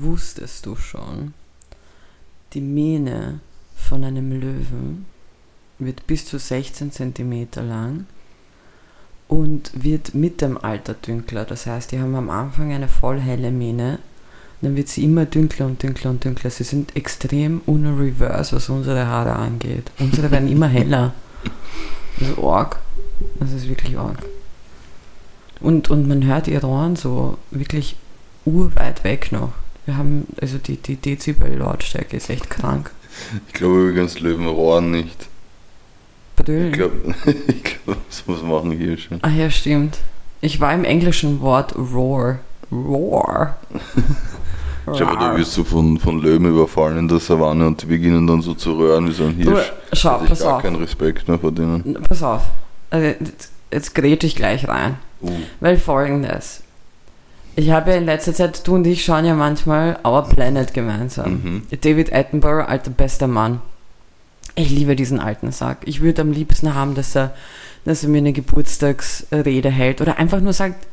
wusstest du schon, die Mähne von einem Löwen wird bis zu 16 cm lang und wird mit dem Alter dünkler. Das heißt, die haben am Anfang eine voll helle Mähne, dann wird sie immer dünkler und dünkler und dünkler. Sie sind extrem unreverse, was unsere Haare angeht. Unsere werden immer heller. Das ist arg. Das ist wirklich arg. Und, und man hört ihre Ohren so wirklich urweit weg noch. Wir haben, also die, die Dezibel-Lautstärke ist echt krank. Ich glaube übrigens Löwen rohren nicht. Padölen. Ich glaube, ich glaub, das muss machen hier schon. Ah ja, stimmt. Ich war im englischen Wort roar. Roar. Schau mal, da wirst du von, von Löwen überfallen in der Savanne und die beginnen dann so zu röhren wie so ein Du, Hirsch. schau, Hätte ich pass gar auf. keinen Respekt mehr vor denen. Pass auf. Also, jetzt, jetzt gräte ich gleich rein. Uh, Weil folgendes. Ich habe ja in letzter Zeit, du und ich schauen ja manchmal Our Planet gemeinsam. mhm. David Attenborough, alter bester Mann. Ich liebe diesen alten Sack. Ich würde am liebsten haben, dass er, dass er mir eine Geburtstagsrede hält oder einfach nur sagt,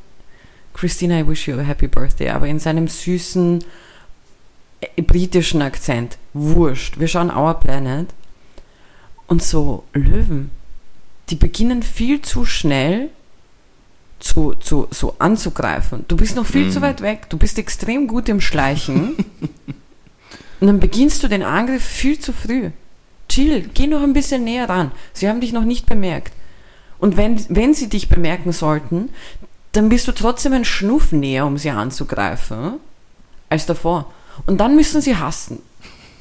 Christina, I wish you a happy birthday, aber in seinem süßen äh, britischen Akzent. Wurscht. Wir schauen Our Planet und so Löwen, die beginnen viel zu schnell zu, zu, so anzugreifen. Du bist noch viel Mhm. zu weit weg. Du bist extrem gut im Schleichen. und dann beginnst du den Angriff viel zu früh. Chill, geh noch ein bisschen näher ran. Sie haben dich noch nicht bemerkt. Und wenn, wenn sie dich bemerken sollten, dann bist du trotzdem ein Schnuff näher, um sie anzugreifen, als davor. Und dann müssen sie hasten.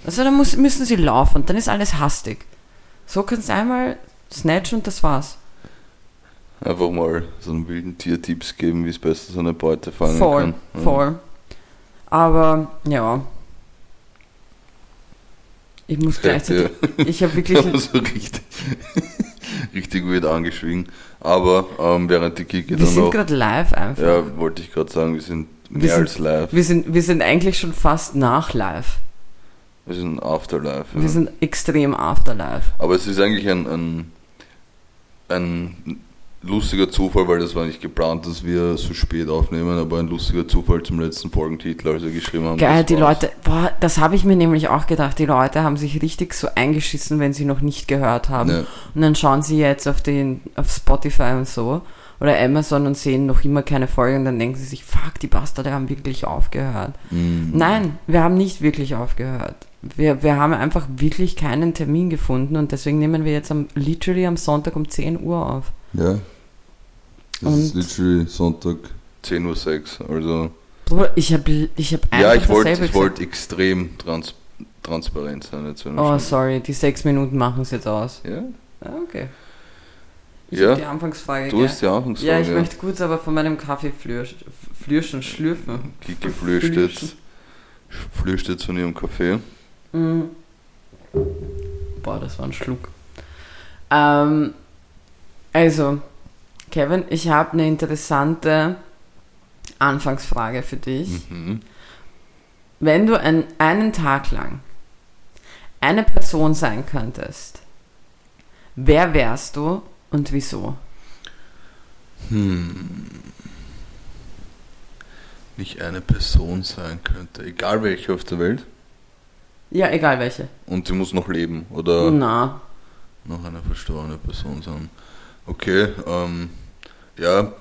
Also dann muss, müssen sie laufen dann ist alles hastig. So kannst du einmal snatchen und das war's. Einfach mal so einen wilden Tiertipps geben, wie es besser so eine Beute fangen Voll, kann. Ja. voll. Aber ja. Ich muss gleichzeitig. Ich habe wirklich. So richtig, richtig weird angeschwiegen. Aber ähm, während die Kiki Wir dann sind noch. gerade live einfach. Ja, wollte ich gerade sagen, wir sind mehr Wir sind- als live. Wir, sind, wir sind eigentlich schon fast nach live. Wir sind Afterlife. Ja. Wir sind extrem after live. Aber es ist eigentlich ein, ein, ein lustiger Zufall, weil das war nicht geplant, dass wir so spät aufnehmen, aber ein lustiger Zufall zum letzten Folgentitel, als wir geschrieben haben. Geil, die war's. Leute, boah, das habe ich mir nämlich auch gedacht. Die Leute haben sich richtig so eingeschissen, wenn sie noch nicht gehört haben. Ja. Und dann schauen sie jetzt auf den, auf Spotify und so oder Amazon und sehen noch immer keine Folge und dann denken sie sich, fuck, die Bastarde haben wirklich aufgehört. Mm. Nein, wir haben nicht wirklich aufgehört. Wir, wir haben einfach wirklich keinen Termin gefunden und deswegen nehmen wir jetzt am, literally am Sonntag um 10 Uhr auf. Ja. Das ist Und- literally Sonntag 10.06 Uhr. Also. Bruder, ich habe ich hab einfach Ja, ich wollte wollt extrem trans transparent sein. Jetzt, Oh, schon- sorry, die sechs Minuten machen es jetzt aus. Ja, Ah, okay. Ich Ja, die Anfangsfrage. du hast die Anfangsfrage. ja, ich möchte kurz aber von meinem Kaffee flürsch, flürschen, schlürfen. Kiki flüscht jetzt von ihrem Kaffee. Mm. Boah, das war ein Schluck. Ähm, also, Kevin, ich habe eine interessante Anfangsfrage für dich. Mhm. Wenn du ein, einen Tag lang eine Person sein könntest, wer wärst du und wieso? Hm. Nicht eine Person sein könnte, egal welche auf der Welt. Ja, egal welche. Und sie muss noch leben oder Na, noch eine verstorbene Person sein. Okay, ähm, ja,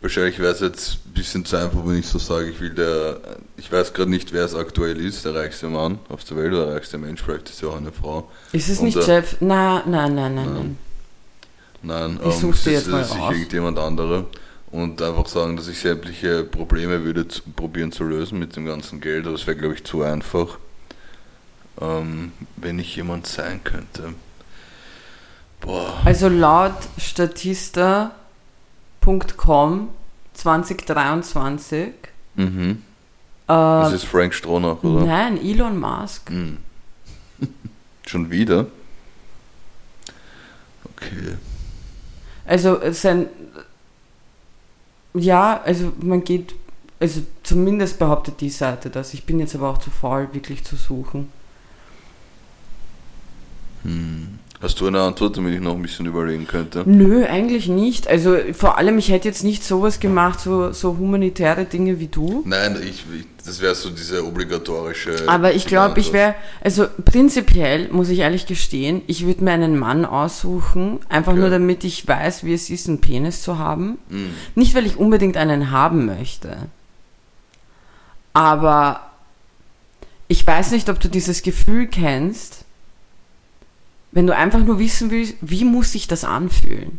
wahrscheinlich wäre es jetzt ein bisschen zu einfach, wenn ich so sage, ich will der, ich weiß gerade nicht, wer es aktuell ist, der reichste Mann auf der Welt oder der reichste Mensch, vielleicht ist ja auch eine Frau. ist es Und, nicht äh, Jeff? Na, nein, nein, nein, nein. Nein, Ich ähm, es ist, mal sicher irgendjemand anderer. Und einfach sagen, dass ich sämtliche Probleme würde zu, probieren zu lösen mit dem ganzen Geld, aber es wäre, glaube ich, zu einfach. Ähm, wenn ich jemand sein könnte. Boah. Also laut Statista.com 2023 Mhm. äh, Das ist Frank Stronach, oder? Nein, Elon Musk. Hm. Schon wieder? Okay. Also sein. Ja, also man geht. Also zumindest behauptet die Seite das. Ich bin jetzt aber auch zu faul, wirklich zu suchen. Hm. Hast du eine Antwort, damit ich noch ein bisschen überlegen könnte? Nö, eigentlich nicht. Also vor allem, ich hätte jetzt nicht sowas gemacht, so, so humanitäre Dinge wie du. Nein, ich, ich das wäre so diese obligatorische. Aber ich glaube, ich wäre, also prinzipiell muss ich ehrlich gestehen, ich würde mir einen Mann aussuchen, einfach Okay. nur damit ich weiß, wie es ist, einen Penis zu haben. Mm. Nicht, weil ich unbedingt einen haben möchte. Aber ich weiß nicht, ob du dieses Gefühl kennst, wenn du einfach nur wissen willst, wie muss sich das anfühlen?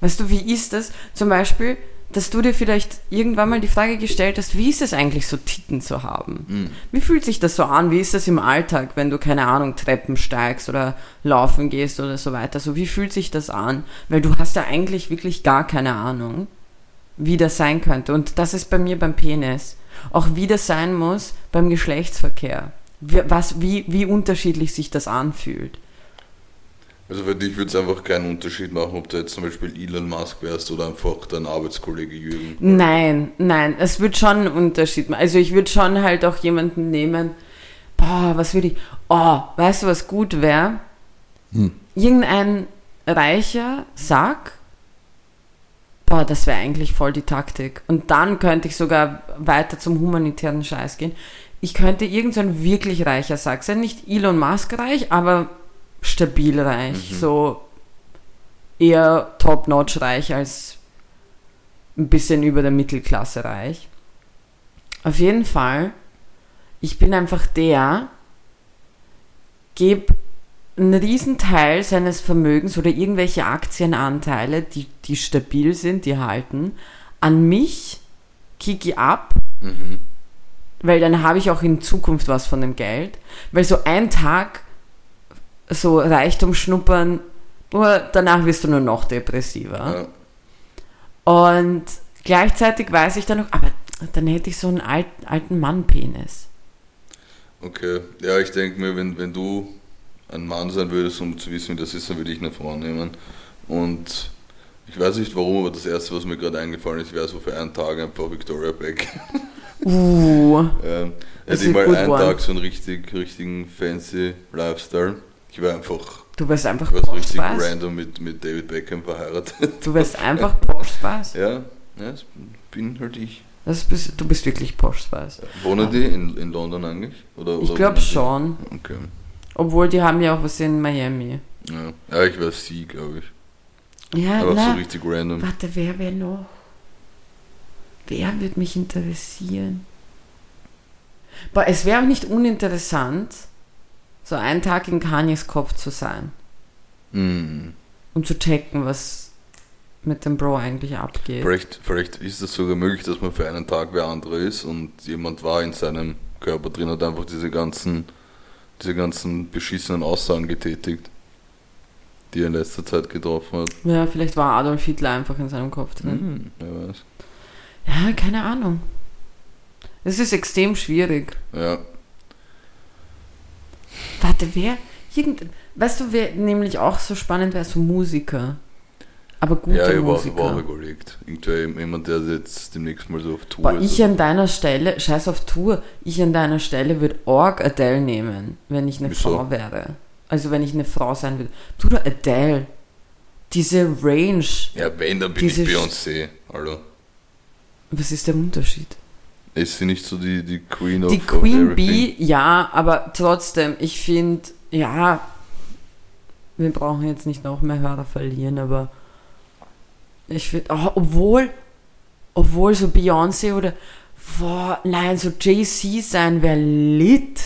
Weißt du, wie ist das? Zum Beispiel, dass du dir vielleicht irgendwann mal die Frage gestellt hast, wie ist es eigentlich so Titten zu haben? Mm. Wie fühlt sich das so an? Wie ist das im Alltag, wenn du, keine Ahnung, Treppen steigst oder laufen gehst oder so weiter? So, wie fühlt sich das an? Weil du hast ja eigentlich wirklich gar keine Ahnung, wie das sein könnte. Und das ist bei mir beim Penis. Auch wie das sein muss beim Geschlechtsverkehr. Wie, was, wie, wie unterschiedlich sich das anfühlt. Also für dich würde es einfach keinen Unterschied machen, ob du jetzt zum Beispiel Elon Musk wärst oder einfach dein Arbeitskollege Jürgen. Nein, nein, es wird schon einen Unterschied machen. Also ich würde schon halt auch jemanden nehmen, boah, was würde ich, oh, weißt du, was gut wäre? Hm. Irgendein reicher Sack, boah, das wäre eigentlich voll die Taktik. Und dann könnte ich sogar weiter zum humanitären Scheiß gehen. Ich könnte irgend so ein wirklich reicher Sack sein, nicht Elon Musk reich, aber stabil reich, so eher top-notch reich als ein bisschen über der Mittelklasse reich. Auf jeden Fall, ich bin einfach der, gebe einen Riesenteil seines Vermögens oder irgendwelche Aktienanteile, die, die stabil sind, die halten, an mich, kicke ab, Mhm. weil dann habe ich auch in Zukunft was von dem Geld. Weil so ein Tag so Reichtum schnuppern, nur danach wirst du nur noch depressiver. Ja. Und gleichzeitig weiß ich dann noch, aber dann hätte ich so einen alt, alten Mann-Penis. Okay. Ja, ich denke mir, wenn, wenn du ein Mann sein würdest, um zu wissen, wie das ist, dann würde ich eine Frau nehmen. Und ich weiß nicht warum, aber das erste, was mir gerade eingefallen ist, wäre so für einen Tag einfach Victoria Beck. Uh, Ähm, hätte ich mal einen one. Tag so einen richtig, richtigen fancy Lifestyle. Ich wäre einfach du wirst einfach ich wär so richtig Porspaß. random mit, mit David Beckham verheiratet. Du wirst einfach Porspaß. Ja, ja, das bin halt ich. Das bist, du bist wirklich Porspaß. Wohnen die in, in London eigentlich? Oder, Ich oder glaube wohnen die- schon. Okay. Obwohl die haben ja auch was in Miami. Ja, ja ich wäre sie, glaube ich. Ja, Aber so na, richtig random. warte, wer wäre noch? Wer wird mich interessieren? Boah, es wäre auch nicht uninteressant, so einen Tag in Kanyes Kopf zu sein. Hm. um zu checken, was mit dem Bro eigentlich abgeht. Vielleicht, vielleicht ist es sogar möglich, dass man für einen Tag wer andere ist und jemand war in seinem Körper drin, hat einfach diese ganzen, diese ganzen beschissenen Aussagen getätigt, die er in letzter Zeit getroffen hat. Ja, vielleicht war Adolf Hitler einfach in seinem Kopf drin. Hm, wer weiß. Ja, keine Ahnung. Es ist extrem schwierig. Ja, Warte, wer? Irgend, weißt du, wer nämlich auch so spannend wäre? So Musiker. Aber gute ja ich Musiker. war auch überlegt. Irgendwie jemand, der jetzt demnächst mal so auf Tour Boah, ist. ich an deiner Stelle, scheiß auf Tour, ich an deiner Stelle würde Org Adele nehmen, wenn ich eine Wieso? Frau wäre. Also wenn ich eine Frau sein würde. Du, Adele, diese Range, ja, wenn, dann bin ich Beyoncé. Hallo. was ist der Unterschied? Ist sie nicht so die, die Queen of Die of Queen everything? Bee, ja, aber trotzdem, ich finde, ja, wir brauchen jetzt nicht noch mehr Hörer verlieren, aber ich finde, oh, obwohl, obwohl so Beyoncé oder, boah, nein, so Jay-Z sein wäre lit.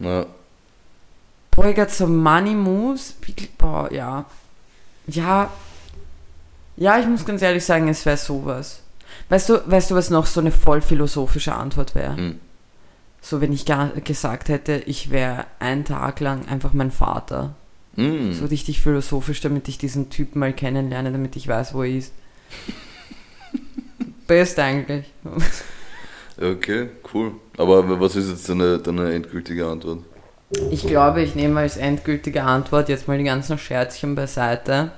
Ja, Boah, ich some money moves, boah, ja. Ja, ja, ich muss ganz ehrlich sagen, es wäre sowas. Weißt du, weißt du, was noch so eine voll philosophische Antwort wäre? hm. So, wenn ich gar gesagt hätte, ich wäre einen Tag lang einfach mein Vater. Hm. So richtig philosophisch, damit ich diesen Typen mal kennenlerne, damit ich weiß, wo er ist. Best eigentlich. Okay, cool. Aber was ist jetzt deine, deine endgültige Antwort? Ich glaube, ich nehme als endgültige Antwort jetzt mal die ganzen Scherzchen beiseite.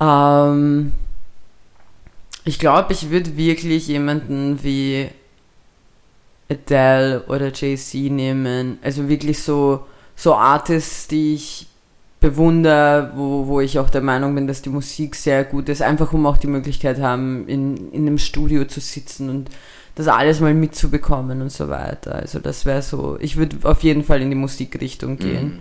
Ähm, ich glaube, ich würde wirklich jemanden wie Adele oder Jay-Z nehmen. Also wirklich so, so Artists, die ich bewundere, wo, wo ich auch der Meinung bin, dass die Musik sehr gut ist, einfach um auch die Möglichkeit haben, in, in einem Studio zu sitzen und das alles mal mitzubekommen und so weiter. Also das wäre so, ich würde auf jeden Fall in die Musikrichtung gehen. Mhm.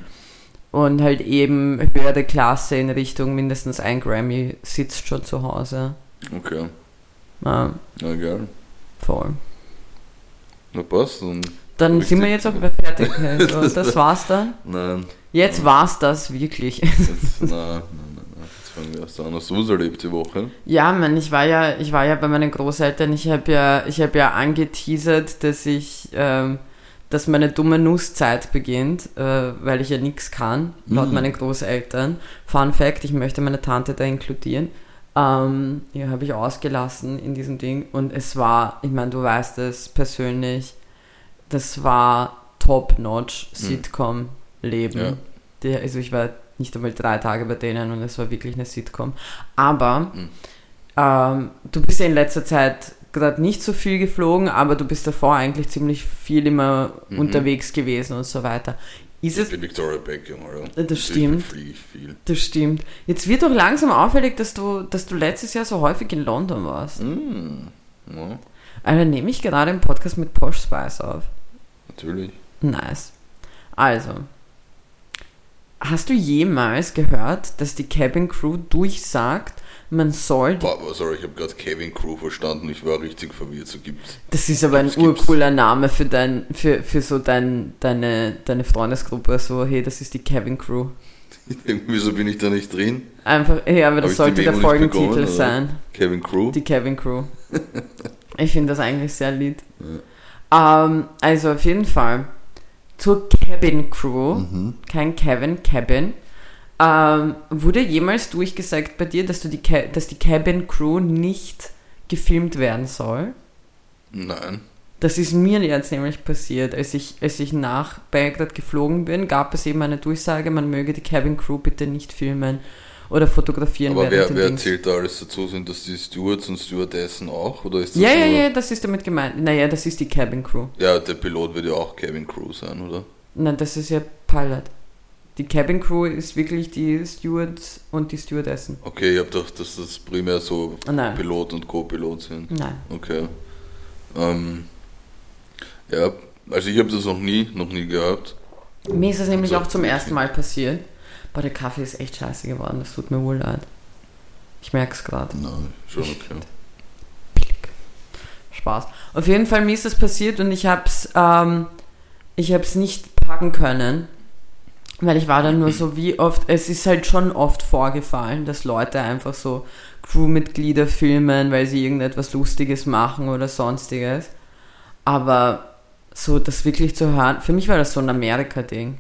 Und halt eben höhere Klasse in Richtung mindestens ein Grammy sitzt schon zu Hause. Okay. Ja, Na geil. voll. Na passt. Dann, Dann sind wir jetzt auch fertig. Also, das war's dann. nein. Jetzt war's das wirklich. Jetzt, nein, nein, nein, nein. Jetzt fangen wir erst an. Hast du was erlebt die Woche? Ja, man, ich war ja, ich war ja bei meinen Großeltern. Ich habe ja, ich habe ja angeteasert, dass ich, ähm, dass meine dumme Nusszeit beginnt, äh, weil ich ja nichts kann, laut Mhm. meinen Großeltern. Fun Fact: Ich möchte meine Tante da inkludieren. Ähm, ja, habe ich ausgelassen in diesem Ding und es war, ich meine, du weißt es persönlich, das war top-notch Sitcom-Leben. Ja. Der, also ich war nicht einmal drei Tage bei denen und es war wirklich eine Sitcom. Aber Mhm. ähm, du bist ja in letzter Zeit gerade nicht so viel geflogen, aber du bist davor eigentlich ziemlich viel immer Mhm. unterwegs gewesen und so weiter. Ist Ich bin Victoria Beckham, oder? Das Deswegen stimmt. das stimmt. Jetzt wird doch langsam auffällig, dass du, dass du letztes Jahr so häufig in London warst. Mm, ja, Also nehme ich gerade einen Podcast mit Posh Spice auf. natürlich. Nice. Also, hast du jemals gehört, dass die Cabin Crew durchsagt, man soll Boah, sorry, ich habe gerade Kevin Crew verstanden. Ich war richtig verwirrt. So gibt's. Das ist aber ein urcooler Name für dein, für, für so dein, deine, deine Freundesgruppe. So, hey, das ist die Kevin Crew. Wieso bin ich da nicht drin? Einfach, hey, aber das sollte der Folgentitel oder? sein. Kevin Crew? Die Kevin Crew. ich finde das eigentlich sehr lieb. Ähm, also auf jeden Fall zur Cabin Crew, Mhm. kein Kevin, Cabin. Ähm, wurde jemals durchgesagt bei dir, dass, du die Ca- dass die Cabin Crew nicht gefilmt werden soll? Nein. Das ist mir jetzt nämlich passiert. Als ich, als ich nach Belgrad geflogen bin, gab es eben eine Durchsage, man möge die Cabin Crew bitte nicht filmen oder fotografieren Aber wer, wer Dings. zählt da alles dazu? Sind das die Stewards und Stewardessen auch? Oder ist das Ja, ja, ja, das ist damit gemeint. Naja, das ist die Cabin Crew. Ja, der Pilot wird ja auch Kevin Crew sein, oder? Nein, das ist ja Pilot. Die Cabin Crew ist wirklich die Stewards und die Stewardessen. Okay, ich habe gedacht, dass das primär so nein. Pilot und Co-Pilot sind. Nein. Okay. Ähm, ja, also ich habe das noch nie, noch nie gehabt. Mir ist das nämlich Also, auch zum ersten Mal passiert. Boah, der Kaffee ist echt scheiße geworden. Das tut mir wohl leid. Ich merke es gerade. Nein, schon okay. Billig. Spaß. Auf jeden Fall, mir ist das passiert und ich hab's, ähm, ich hab's nicht packen können. Weil ich war dann nur so, wie oft, es ist halt schon oft vorgefallen, dass Leute einfach so Crewmitglieder filmen, weil sie irgendetwas Lustiges machen oder sonstiges. Aber so das wirklich zu hören, für mich war das so ein Amerika-Ding.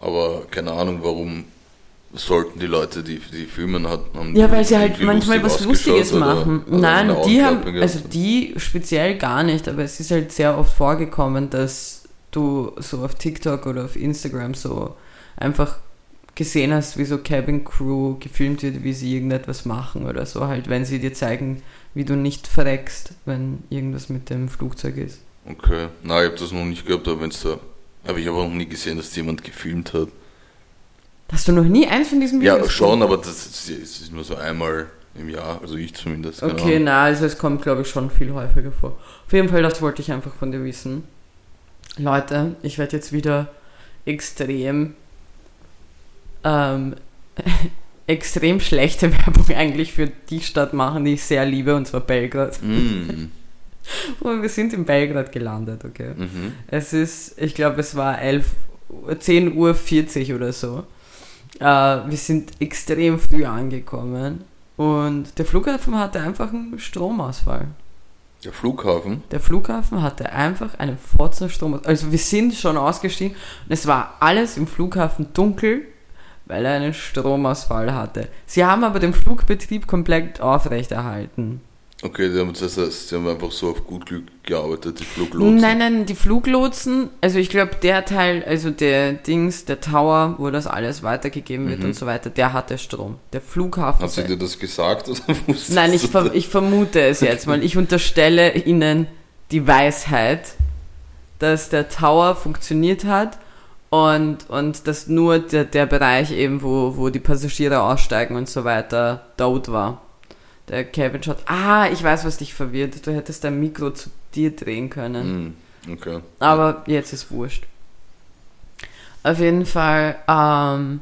Aber keine Ahnung, warum sollten die Leute, die die filmen, haben Ja, die weil sie halt manchmal lustig was Lustiges machen. oder Nein, die haben, gehabt? also die speziell gar nicht, aber es ist halt sehr oft vorgekommen, dass du so auf TikTok oder auf Instagram so einfach gesehen hast, wie so Cabin Crew gefilmt wird, wie sie irgendetwas machen oder so, halt, wenn sie dir zeigen, wie du nicht verreckst, wenn irgendwas mit dem Flugzeug ist. Okay, nein, ich habe das noch nicht gehabt, aber wenn es da. Aber ich habe auch noch nie gesehen, dass jemand gefilmt hat. Hast du noch nie eins von diesen Ja, Videos schon, aber das ist, es ist nur so einmal im Jahr, also ich zumindest. Okay, na, also es kommt, glaube ich, schon viel häufiger vor. Auf jeden Fall, das wollte ich einfach von dir wissen. Leute, ich werde jetzt wieder extrem, ähm, extrem schlechte Werbung eigentlich für die Stadt machen, die ich sehr liebe, und zwar Belgrad. Mm, Und wir sind in Belgrad gelandet, okay? mhm. Es ist, ich glaube, es war 11, Uhr- 10.40 Uhr 40 oder so. Äh, wir sind extrem früh angekommen und der Flughafen hatte einfach einen Stromausfall. Der Flughafen, Der Flughafen hatte einfach einen Stromausfall. Also wir sind schon ausgestiegen und es war alles im Flughafen dunkel, weil er einen Stromausfall hatte. Sie haben aber den Flugbetrieb komplett aufrechterhalten. okay, die haben, das heißt, sie haben einfach so auf gut Glück gearbeitet, die Fluglotsen. Nein, nein, die Fluglotsen, also ich glaube, der Teil, also der Dings, der Tower, wo das alles weitergegeben wird Mhm. und so weiter, der hatte Strom. Der Flughafen. Hat sie dir das gesagt oder Nein, ich, ver ich vermute es jetzt mal. Ich unterstelle Ihnen die Weisheit, dass der Tower funktioniert hat Und, und dass nur der, der Bereich eben, wo, wo die Passagiere aussteigen und so weiter, dort war. Der Kevin schaut, ah, ich weiß, was dich verwirrt. Du hättest dein Mikro zu dir drehen können. Mm, okay. Aber jetzt ist wurscht. Auf jeden Fall ähm,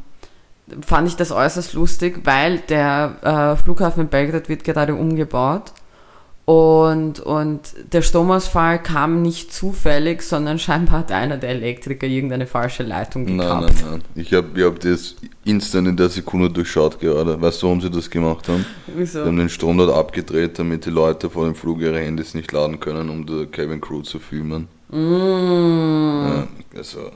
fand ich das äußerst lustig, weil der äh, Flughafen in Belgrad wird gerade umgebaut und, und der Stromausfall kam nicht zufällig, sondern scheinbar hat einer der Elektriker irgendeine falsche Leitung Nein, gekappt. nein, nein. Ich habe ich hab das instant in der Sekunde durchschaut gerade. Weißt du, warum sie das gemacht haben? Sie Wieso? haben den Strom dort abgedreht, damit die Leute vor dem Flug ihre Handys nicht laden können, um die Cabin Crew zu filmen. Mm. Ja, also,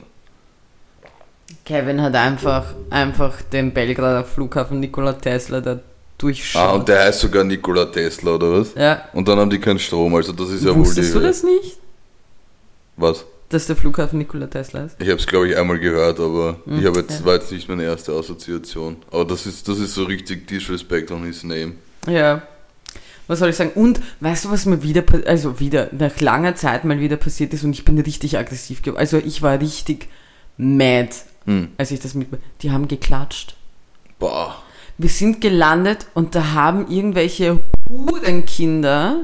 Kevin hat einfach, einfach den Belgrader Flughafen Nikola Tesla da ah, durchschaut. und der heißt sogar Nikola Tesla, oder was? ja. Und dann haben die keinen Strom, also das ist ja wohl Wusstest die. du das nicht? Was? Dass der Flughafen Nikola Tesla ist? Ich habe es, glaube ich, einmal gehört, aber Hm, ich habe jetzt, ja. war jetzt nicht meine erste Assoziation. Aber das ist, das ist so richtig Disrespect on his name. Ja. Was soll ich sagen? Und weißt du, was mir wieder, also wieder nach langer Zeit mal wieder passiert ist und ich bin richtig aggressiv geworden. Also ich war richtig mad, Hm. als ich das mit. Die haben geklatscht. Boah. Wir sind gelandet und da haben irgendwelche Hurenkinder.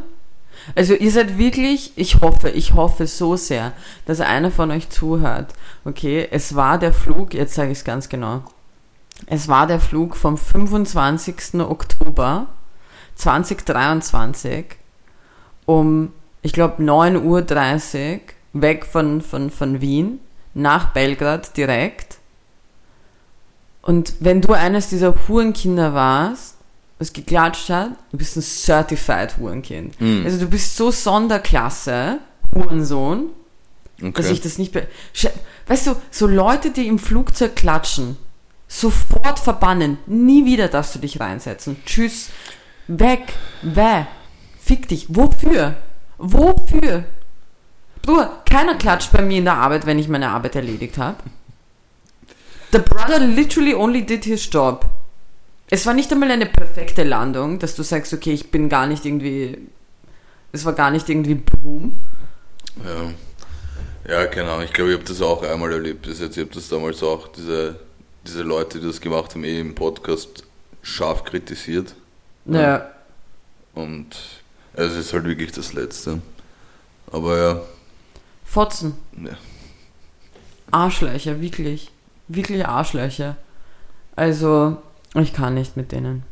Also ihr seid wirklich, ich hoffe, ich hoffe so sehr, dass einer von euch zuhört. Okay, es war der Flug, jetzt sage ich es ganz genau. Es war der Flug vom 25. Oktober 2023 um, ich glaube, 9.30 Uhr weg von, von, von Wien nach Belgrad direkt. Und wenn du eines dieser Hurenkinder warst, was geklatscht hat, du bist ein Certified Hurenkind. Hm. Also du bist so Sonderklasse, Hurensohn, dass Okay. ich das nicht... Be weißt du, so Leute, die im Flugzeug klatschen, sofort verbannen. Nie wieder darfst du dich reinsetzen. Tschüss. Weg. Weh. Fick dich. Wofür? Wofür? Bruder, keiner klatscht bei mir in der Arbeit, wenn ich meine Arbeit erledigt habe. The brother literally only did his job. Es war nicht einmal eine perfekte Landung, dass du sagst, okay, ich bin gar nicht irgendwie. Es war gar nicht irgendwie boom. Ja. Ja, keine Ahnung. Ich glaube, ich habe das auch einmal erlebt bis jetzt. Ich habe das damals auch, diese, diese Leute, die das gemacht haben, eh im Podcast scharf kritisiert. Ja. Und es ist halt wirklich das Letzte. Aber ja, Fotzen. ja. Arschlöcher, wirklich. Wirklich Arschlöcher. Also, ich kann nicht mit denen.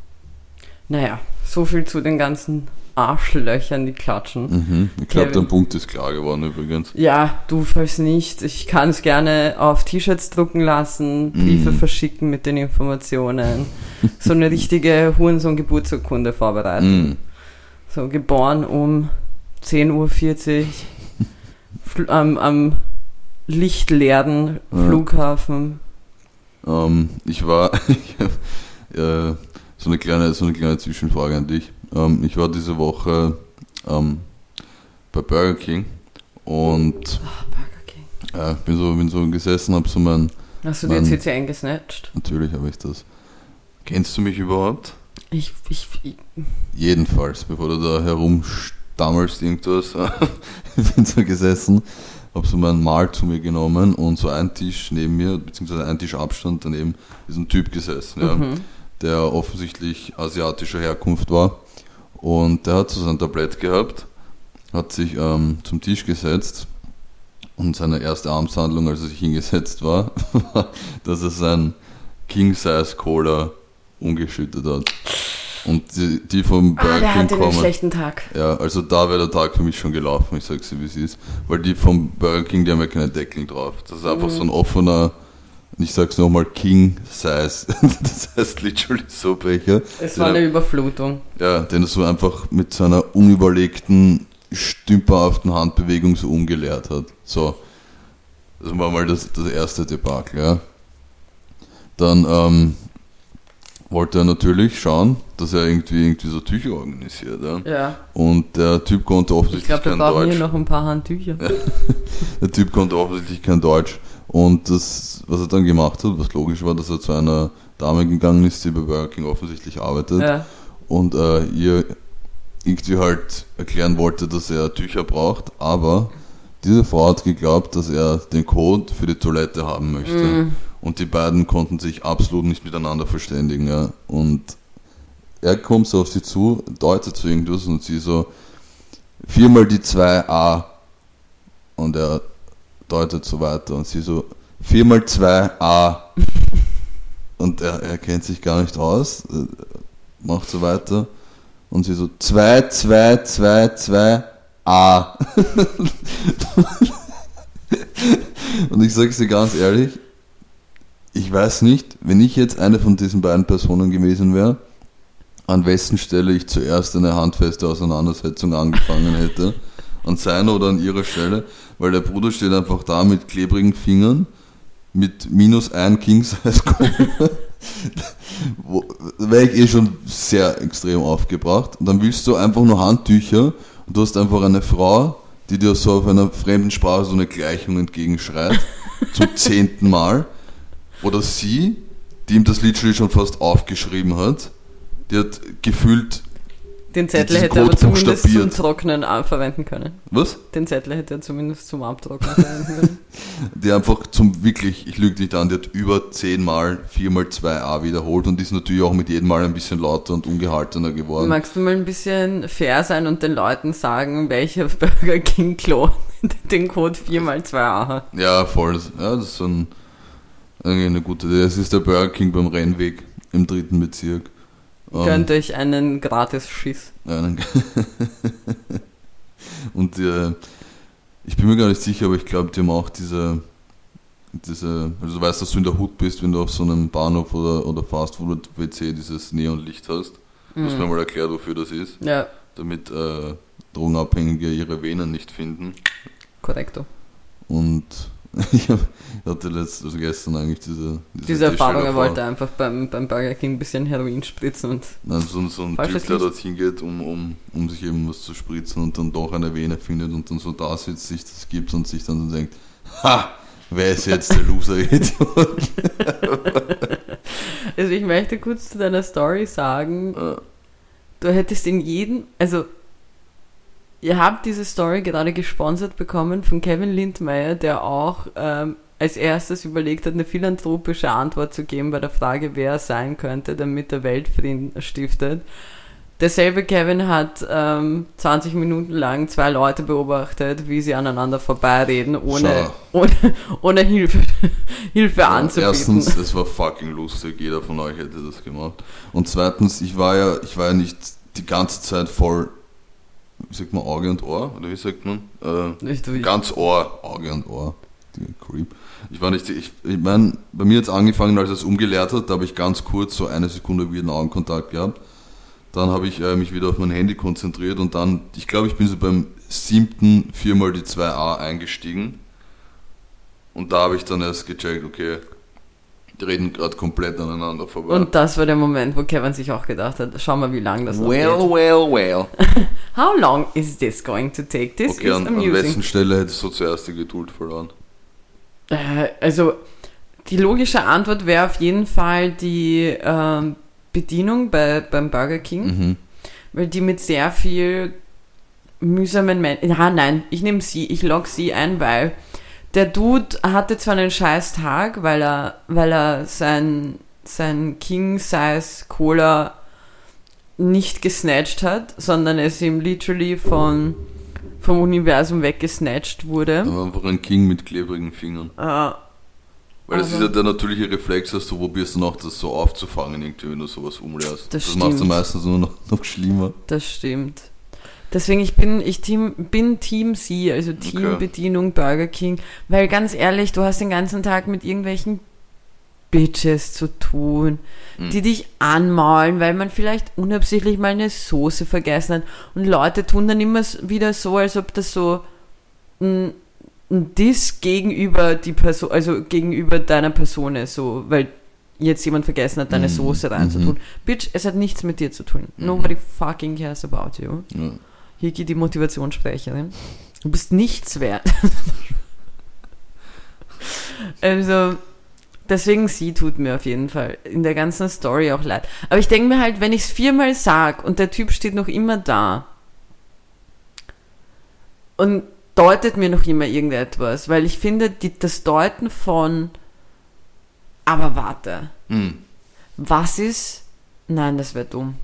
Naja, so viel zu den ganzen Arschlöchern, die klatschen. Mhm. Ich glaube, dein Punkt ist klar geworden übrigens. Ja, du falls nicht. Ich kann es gerne auf T-Shirts drucken lassen, Briefe Mhm. verschicken mit den Informationen. so eine richtige Hurensohn-Geburtsurkunde vorbereiten. Mhm. So geboren um 10.40 Uhr am, am lichtleeren. Flughafen. Ähm, ich war, hab, äh, so, eine kleine, so eine kleine Zwischenfrage an dich. Ähm, ich war diese Woche ähm, bei Burger King und Ah, Burger King. äh, bin, so, bin so gesessen, habe so mein, Hast du dir Mann. jetzt CC gesnatcht? natürlich habe ich das. Kennst du mich überhaupt? Ich, ich, ich, Jedenfalls, bevor du da herumstammelst irgendwas, ich bin so gesessen, habe so mein Mahl zu mir genommen und so ein Tisch neben mir, beziehungsweise ein Tisch Abstand daneben, ist ein Typ gesessen, ja, Mhm. der offensichtlich asiatischer Herkunft war. Und der hat so sein Tablett gehabt, hat sich ähm, zum Tisch gesetzt und seine erste Amtshandlung, als er sich hingesetzt war, war, dass er sein King-Size Cola umgeschüttet hat. Und die, die vom ah, Burger der King hatte einen kommen. schlechten Tag. Ja, also da wäre der Tag für mich schon gelaufen, ich sag's dir wie es ist. Weil die vom Burger King, die haben ja keine Deckel drauf. Das ist einfach Mhm. so ein offener, ich sag's nochmal, King Size. das heißt literally so Becher. Es war eine Überflutung. ja, den er so einfach mit seiner unüberlegten, stümperhaften Handbewegung so umgeleert hat. So. Das war mal das, das erste Debakel, ja. Dann ähm, wollte er natürlich schauen, dass er irgendwie, irgendwie so Tücher organisiert, ja. Ja. Und der Typ konnte Ich offensichtlich glaube, wir kein brauchen Deutsch. hier noch ein paar Handtücher. Der Typ konnte offensichtlich kein Deutsch. Und das, was er dann gemacht hat, was logisch war, dass er zu einer Dame gegangen ist, die bei Burger King offensichtlich arbeitet. Ja. und äh, ihr irgendwie halt erklären wollte, dass er Tücher braucht, aber Diese Frau hat geglaubt, dass er den Code für die Toilette haben möchte. Mhm. Und die beiden konnten sich absolut nicht miteinander verständigen. Ja. Und er kommt so auf sie zu, deutet zu irgendwas und sie so, viermal die 2a. Und er deutet so weiter und sie so, viermal 2a. Und er, er kennt sich gar nicht aus, äh, macht so weiter. Und sie so, 2, 2, 2, 2, A. und ich sage sie ganz ehrlich, ich weiß nicht, wenn ich jetzt eine von diesen beiden Personen gewesen wäre, an wessen Stelle ich zuerst eine handfeste Auseinandersetzung angefangen hätte. An seiner oder an ihrer Stelle, weil der Bruder steht einfach da mit klebrigen Fingern, mit minus ein King-Size Da wäre ich eh schon sehr extrem aufgebracht. Und dann willst du einfach nur Handtücher und du hast einfach eine Frau, die dir so auf einer fremden Sprache so eine Gleichung entgegenschreit, zum zehnten Mal. Oder sie, die ihm das literally schon fast aufgeschrieben hat, die hat gefühlt, Den Zettel hätte er aber zumindest zum buchstabiert. Trocknen äh, verwenden können. was? Den Zettel hätte er zumindest zum Abtrocknen verwenden können. Die einfach zum wirklich, ich lüge nicht an, die hat über zehnmal, viermal 2a wiederholt und ist natürlich auch mit jedem Mal ein bisschen lauter und ungehaltener geworden. Magst du mal ein bisschen fair sein und den Leuten sagen, welcher Burger King Klo den Code 4x2a hat? Ja, voll. Ja, das ist so ein, eine gute Idee. Es ist der Burger King beim Rennweg im dritten Bezirk. Ähm, Gönnt euch einen gratis Schiss. einen- Und äh, ich bin mir gar nicht sicher, aber ich glaube, die haben auch diese, diese, also du weißt, dass du in der Hut bist, wenn du auf so einem Bahnhof oder, oder Fastfood-WC dieses Neonlicht hast. Du hast mir mal erklärt, wofür das ist. Ja, Damit äh, Drogenabhängige ihre Venen nicht finden. korrekto. Und ich hatte letzt, also gestern eigentlich diese, Diese Erfahrung, er wollte einfach beim, beim Burger King ein bisschen Heroin spritzen und Nein, so, so ein Typ, der dorthin geht, um, um, um sich eben was zu spritzen und dann doch eine Vene findet und dann so da sitzt, sich das gibt und sich dann so denkt, ha, wer ist jetzt der Loser-Idiot? Also ich möchte kurz zu deiner Story sagen, du hättest in jedem, also ihr habt diese Story gerade gesponsert bekommen von Kevin Lindmeier, der auch ähm, als erstes überlegt hat, eine philanthropische Antwort zu geben bei der Frage, wer er sein könnte, damit er Weltfrieden stiftet. Derselbe Kevin hat ähm, 20 Minuten lang zwei Leute beobachtet, wie sie aneinander vorbeireden, ohne, ohne, ohne Hilfe, Hilfe ja, anzubieten. erstens, es war fucking lustig, jeder von euch hätte das gemacht. Und zweitens, ich war ja, ich war ja nicht die ganze Zeit voll, sagt man, Auge und Ohr? Oder wie sagt man? Äh, Nicht wie- Ganz Ohr, Auge und Ohr. Die Creep. Ich war nicht, ich, ich meine, bei mir hat es angefangen, als er es umgelehrt hat, da habe ich ganz kurz so eine Sekunde wieder Augenkontakt gehabt. Dann habe ich äh, mich wieder auf mein Handy konzentriert und dann, ich glaube, ich bin so beim siebten viermal die 2a eingestiegen. Und da habe ich dann erst gecheckt, okay, reden gerade komplett aneinander vorbei. Und das war der Moment, wo Kevin sich auch gedacht hat, schau mal, wie lang das noch well, geht. well, well. How long is this going to take? This Okay, is an, an amusing. wessen Stelle hättest du zuerst die Geduld verloren? Äh, also, die logische Antwort wäre auf jeden Fall die ähm, Bedienung bei, beim Burger King, Mhm. weil die mit sehr viel mühsamen Menschen. Ja, nein, ich nehme sie, ich log sie ein, weil der Dude hatte zwar einen scheiß Tag, weil er, weil er sein, sein King Size Cola nicht gesnatcht hat, sondern es ihm literally von, vom Universum weggesnatcht wurde. War einfach ein King mit klebrigen Fingern. Äh, Weil das ist Aber- ja der natürliche Reflex, dass du probierst dann auch das so aufzufangen, irgendwie, wenn du sowas umlehrst. Das das machst du stimmt. meistens nur noch, noch schlimmer. Das stimmt. Deswegen, ich bin, ich Team, bin Team C, also Teambedienung Burger King, weil ganz ehrlich, du hast den ganzen Tag mit irgendwelchen Bitches zu tun, Hm. die dich anmaulen, weil man vielleicht unabsichtlich mal eine Soße vergessen hat. Und Leute tun dann immer wieder so, als ob das so ein, ein Diss gegenüber die Person, also gegenüber deiner Person ist, so, weil jetzt jemand vergessen hat, deine Mhm. Soße reinzutun. Bitch, es hat nichts mit dir zu tun. Mhm. Nobody fucking cares about you. Ja. Hier geht die Motivationssprecherin. Du bist nichts wert. also, deswegen sie tut mir auf jeden Fall in der ganzen Story auch leid. Aber ich denke mir halt, wenn ich es viermal sag und der Typ steht noch immer da und deutet mir noch immer irgendetwas, weil ich finde, die, das Deuten von, aber warte, Hm. was ist, nein, das wäre dumm.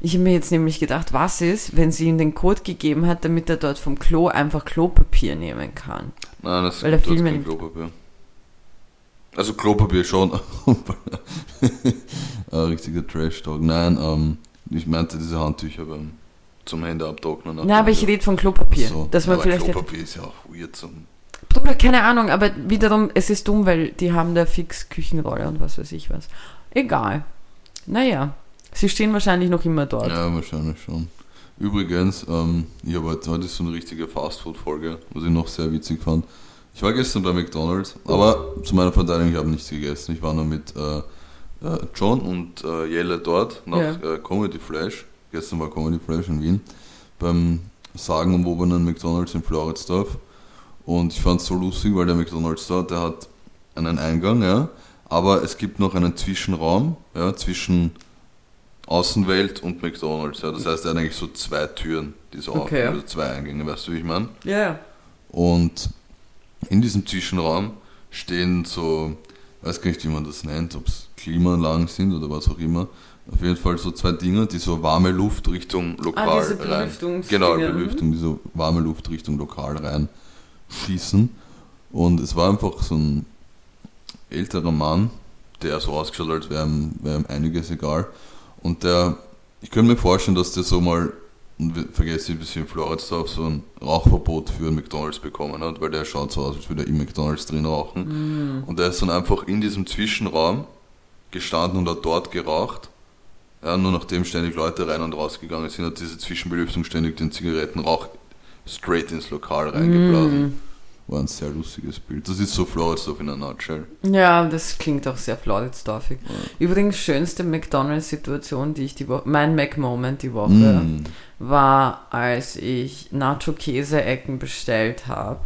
Ich habe mir jetzt nämlich gedacht, was ist, wenn sie ihm den Code gegeben hat, damit er dort vom Klo einfach Klopapier nehmen kann. Nein, das Weil Film kein nimmt- Klopapier. Also Klopapier schon. Ein richtiger Trash-Talk. Nein, ähm, ich meinte diese Handtücher beim, zum Hände abtrocknen. Nein, aber ich rede von Klopapier. So. Dass man aber vielleicht Klopapier ist ja auch weird zum... Bruder, keine Ahnung, aber wiederum, es ist dumm, weil die haben da fix Küchenrolle und was weiß ich was. Egal. Naja, sie stehen wahrscheinlich noch immer dort. Ja, wahrscheinlich schon. Übrigens, ähm, ich habe heute, heute ist so eine richtige Fastfood-Folge, was ich noch sehr witzig fand. Ich war gestern bei McDonalds, aber zu meiner Verteidigung, ich habe nichts gegessen. Ich war nur mit äh, äh, John und äh, Jelle dort nach Ja. äh, Comedy Flash. Gestern war Comedy Flash in Wien beim sagenumwobenen McDonalds in Floridsdorf. Und ich fand es so lustig, weil der McDonalds dort, der hat einen Eingang, ja, aber es gibt noch einen Zwischenraum, ja, zwischen Außenwelt und McDonalds. Ja. Das heißt, er hat eigentlich so zwei Türen, die so Okay. auf, also zwei Eingänge, weißt du, wie ich meine? Ja, ja. Und in diesem Zwischenraum stehen so, weiß gar nicht, wie man das nennt, ob es Klimaanlagen sind oder was auch immer. Auf jeden Fall so zwei Dinger, die so warme Luft Richtung Lokal Ah, diese rein. Genau, mhm. Belüftung, die so warme Luft Richtung Lokal rein schießen. Und es war einfach so ein älterer Mann, der so ausgeschaut hat, als wäre ihm, wär ihm einiges egal. Und der, ich könnte mir vorstellen, dass der so mal, und vergesse ich ein bisschen Floridsdorf, so ein Rauchverbot für einen McDonalds bekommen hat, weil der schaut so aus, als würde er im McDonalds drin rauchen. Und der ist dann einfach in diesem Zwischenraum gestanden und hat dort geraucht. Ja, nur nachdem ständig Leute rein und rausgegangen sind, hat diese Zwischenbelüftung ständig den Zigarettenrauch straight ins Lokal reingeblasen. War ein sehr lustiges Bild. Das ist so Floridsdorf in a nutshell. Ja, das klingt auch sehr floridsdorfig. Übrigens, schönste McDonalds-Situation, die ich die Woche, mein Mac-Moment die Woche, Mm. war, als ich Nacho-Käse-Ecken bestellt habe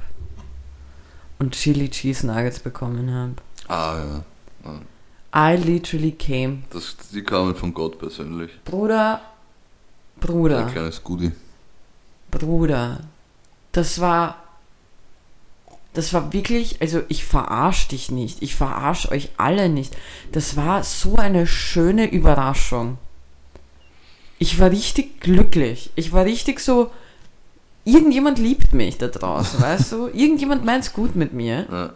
und Chili Cheese Nuggets bekommen habe. Ah ja. I literally came. Das, die kamen von Gott persönlich. Bruder, Bruder. Ein kleines Goodie. Bruder, das war, das war wirklich, also ich verarsch dich nicht, ich verarsch euch alle nicht. Das war so eine schöne Überraschung. Ich war richtig glücklich. Ich war richtig so, irgendjemand liebt mich da draußen, weißt du? Irgendjemand meint's gut mit mir. Ja,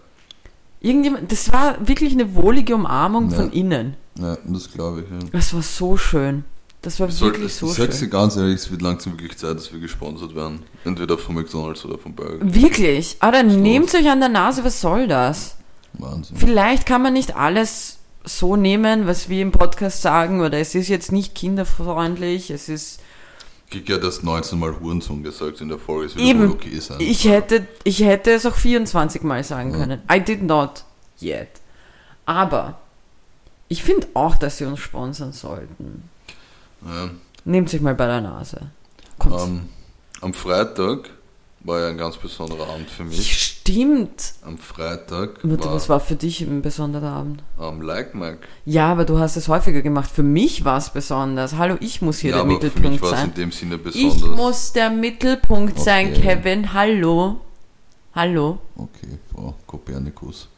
Irgendjemand, das war wirklich eine wohlige Umarmung Ja. von innen. ja das glaube ich. Ja. Das war so schön. Das war Sollte, wirklich so ich sag's dir schön. ganz ehrlich, es wird langsam wirklich Zeit, dass wir gesponsert werden. Entweder von McDonalds oder von Burger. Wirklich. Aber dann nehmt euch an der Nase, was soll das? Wahnsinn. Vielleicht kann man nicht alles so nehmen, was wir im Podcast sagen, oder es ist jetzt nicht kinderfreundlich, es ist Kiki hat erst 19 Mal Hurensohn gesagt in der Folge. Es wird eben, okay sein. ich hätte, ich hätte es auch 24 Mal sagen Ja. können. I did not yet. Aber ich finde auch, dass sie uns sponsern sollten. Ja. Nehmt sich mal bei der Nase. Ähm, am Freitag war ja ein ganz besonderer Abend für mich. Stimmt. Am Freitag Warte, war was war für dich ein besonderer Abend? am Like Mike. Ja, aber du hast es häufiger gemacht. Für mich war es besonders. Hallo, ich muss hier Ja, der aber für mich Mittelpunkt war es sein. in dem Sinne Ich besonders. muss der Mittelpunkt sein, Okay. Kevin. Hallo. Hallo. Okay, Frau Kopernikus.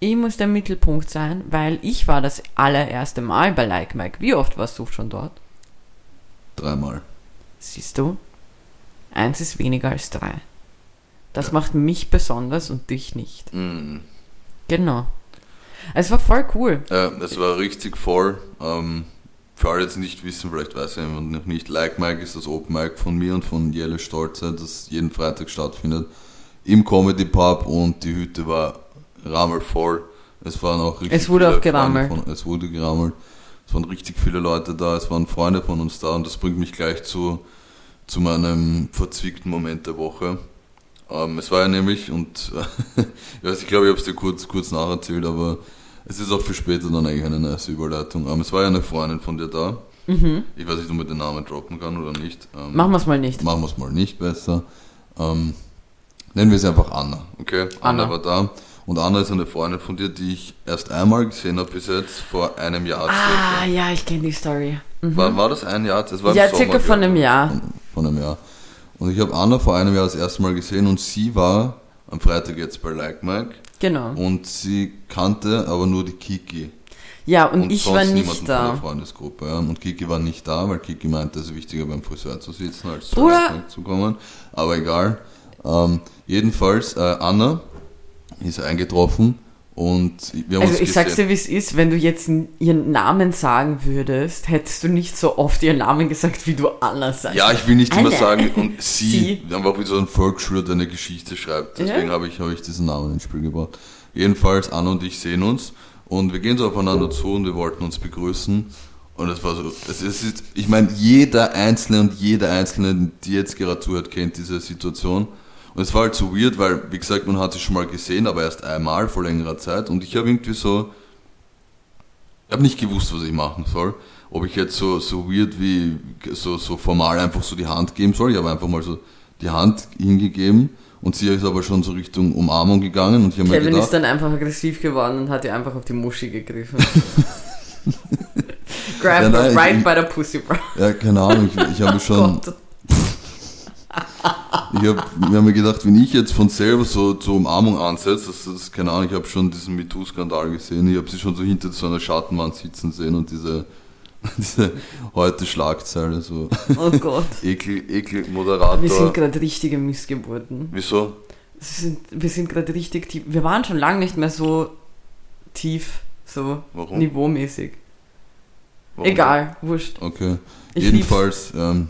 Ich muss der Mittelpunkt sein, weil ich war das allererste Mal bei Like Mike. Wie oft warst du schon dort? Dreimal. Siehst du? Eins ist weniger als drei. Das macht mich besonders und dich nicht. Mm. Genau. Es war voll cool. Ja, es war richtig voll. Ähm, für alle, die es nicht wissen, vielleicht weiß jemand noch nicht, Like Mike ist das Open Mic von mir und von Jelle Stolze, das jeden Freitag stattfindet. Im Comedy Pub und die Hütte war rammelvoll. Es waren auch richtig Es wurde auch gerammelt. Von, es wurde gerammelt. Es waren richtig viele Leute da, es waren Freunde von uns da und das bringt mich gleich zu, zu meinem verzwickten Moment der Woche. Ähm, es war ja nämlich, und ich weiß, ich glaube, ich habe es dir kurz, kurz nacherzählt, aber es ist auch für später dann eigentlich eine nice Überleitung. Ähm, es war ja eine Freundin von dir da. Ich weiß nicht, ob man den Namen droppen kann oder nicht. Ähm, Machen wir es mal nicht. Machen wir es mal nicht besser. Ähm, nennen wir sie einfach Anna. Okay, Anna, Anna. war da. Und Anna ist eine Freundin von dir, die ich erst einmal gesehen habe bis jetzt, vor einem Jahr Ah, circa. ja, ich kenne die Story. War, war das ein Jahr? Das war Ja, Sommer, circa von einem ich. Jahr. Von, von einem Jahr. Und ich habe Anna vor einem Jahr das erste Mal gesehen und sie war am Freitag jetzt bei Like Mike Genau. und sie kannte aber nur die Kiki. Ja, und, ich sonst war nicht von der da. Freundesgruppe. Ja. Und Kiki war nicht da, weil Kiki meinte, es ist wichtiger beim Friseur zu sitzen, als zu kommen. Aber egal. Ähm, jedenfalls, äh, Anna ist eingetroffen und wir haben Also ich sag's dir, wie es ist, wenn du jetzt ihren Namen sagen würdest, hättest du nicht so oft ihren Namen gesagt, wie du Anna sagst. Ja, ich will nicht immer Anna. sagen, und sie, Sie. einfach wie so ein Volksschüler, der eine Geschichte schreibt. Deswegen Ja. habe ich, habe ich diesen Namen ins Spiel gebracht. Jedenfalls, Anna und ich sehen uns und wir gehen so aufeinander zu und wir wollten uns begrüßen. Und es war so, es ist, ich meine, jeder Einzelne und jeder Einzelne, die jetzt gerade zuhört, kennt diese Situation. Und es war halt so weird, weil, wie gesagt, man hat sich schon mal gesehen, aber erst einmal vor längerer Zeit. Und ich habe irgendwie so, ich habe nicht gewusst, was ich machen soll. Ob ich jetzt so, so weird wie, so, so formal einfach so die Hand geben soll. Ich habe einfach mal so die Hand hingegeben und sie ist aber schon so Richtung Umarmung gegangen und ich habe mir Kevin gedacht, ist dann einfach aggressiv geworden und hat ihr einfach auf die Muschi gegriffen. Grab Ja, nein, right ich- by the pussy, bro. ja, keine Ahnung, ich, ich habe schon, Gott. ich habe mir haben mir gedacht, wenn ich jetzt von selber so zur Umarmung ansetze, das ist, keine Ahnung, ich habe schon diesen MeToo-Skandal gesehen, ich habe sie schon so hinter so einer Schattenwand sitzen sehen und diese, diese heute Schlagzeile, so Oh Gott. Ekel, Ekel, Moderator. Wir sind gerade richtige Missgeburten. Wieso? Es Sind, wir sind gerade richtig tief. Wir waren schon lange nicht mehr so tief, so Warum? niveaumäßig. Warum? Egal, wurscht. Okay. Ich jedenfalls, ähm,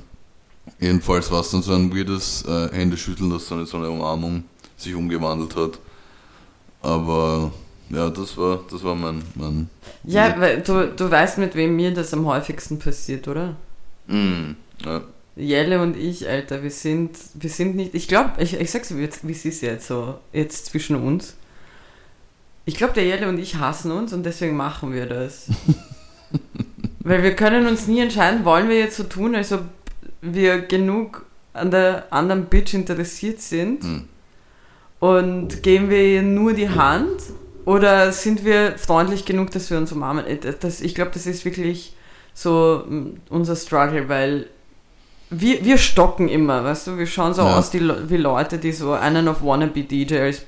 jedenfalls war es dann so ein weirdes äh, Händeschütteln, das dann in so eine Umarmung sich umgewandelt hat. Aber ja, das war, das war mein, mein Ja, weil du, du weißt, mit wem mir das am häufigsten passiert, oder? Mm, ja. Jelle und ich, Alter, wir sind, wir sind nicht, ich glaube, ich, ich sag's dir, wie wie es ist jetzt so, jetzt zwischen uns. Ich glaube, der Jelle und ich hassen uns und deswegen machen wir das. Weil wir können uns nie entscheiden, wollen wir jetzt so tun, als ob wir genug an der anderen Bitch interessiert sind Hm. und geben wir ihr nur die Hand oder sind wir freundlich genug, dass wir uns umarmen? Äh, Das, ich glaube, das ist wirklich so mm, unser Struggle, weil wir, wir stocken immer, weißt du, wir schauen so Ja. aus die, wie Leute, die so einen auf Wannabe DJ als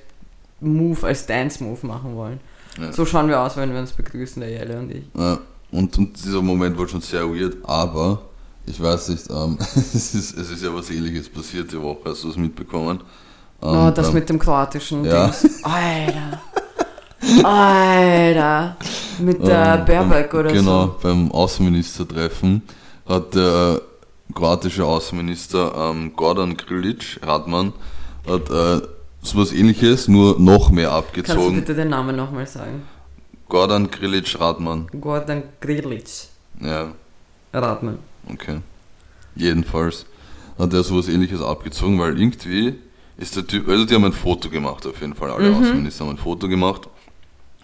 Move, als Dance-Move machen wollen. Ja. So schauen wir aus, wenn wir uns begrüßen, der Jelle und ich. Ja, und, und dieser Moment war schon sehr weird, aber ich weiß nicht, ähm, es, ist, es ist ja was ähnliches passiert die Woche, hast du es mitbekommen? oh, Ähm, das beim- mit dem kroatischen Ja. Dings. Alter. Alter. Mit der ähm, Baerbock beim, oder Genau, so. beim Außenministertreffen hat der kroatische Außenminister ähm, Gordon Grilic, Radman, hat äh, sowas ähnliches, nur noch mehr Kannst du abgezogen. bitte den Namen nochmal sagen? Gordon Grilic Radman. Gordon Grilic. Ja, Radman. Okay. Jedenfalls hat er sowas ähnliches abgezogen, weil irgendwie ist der Typ, also die haben ein Foto gemacht auf jeden Fall, alle Mhm. Außenminister haben ein Foto gemacht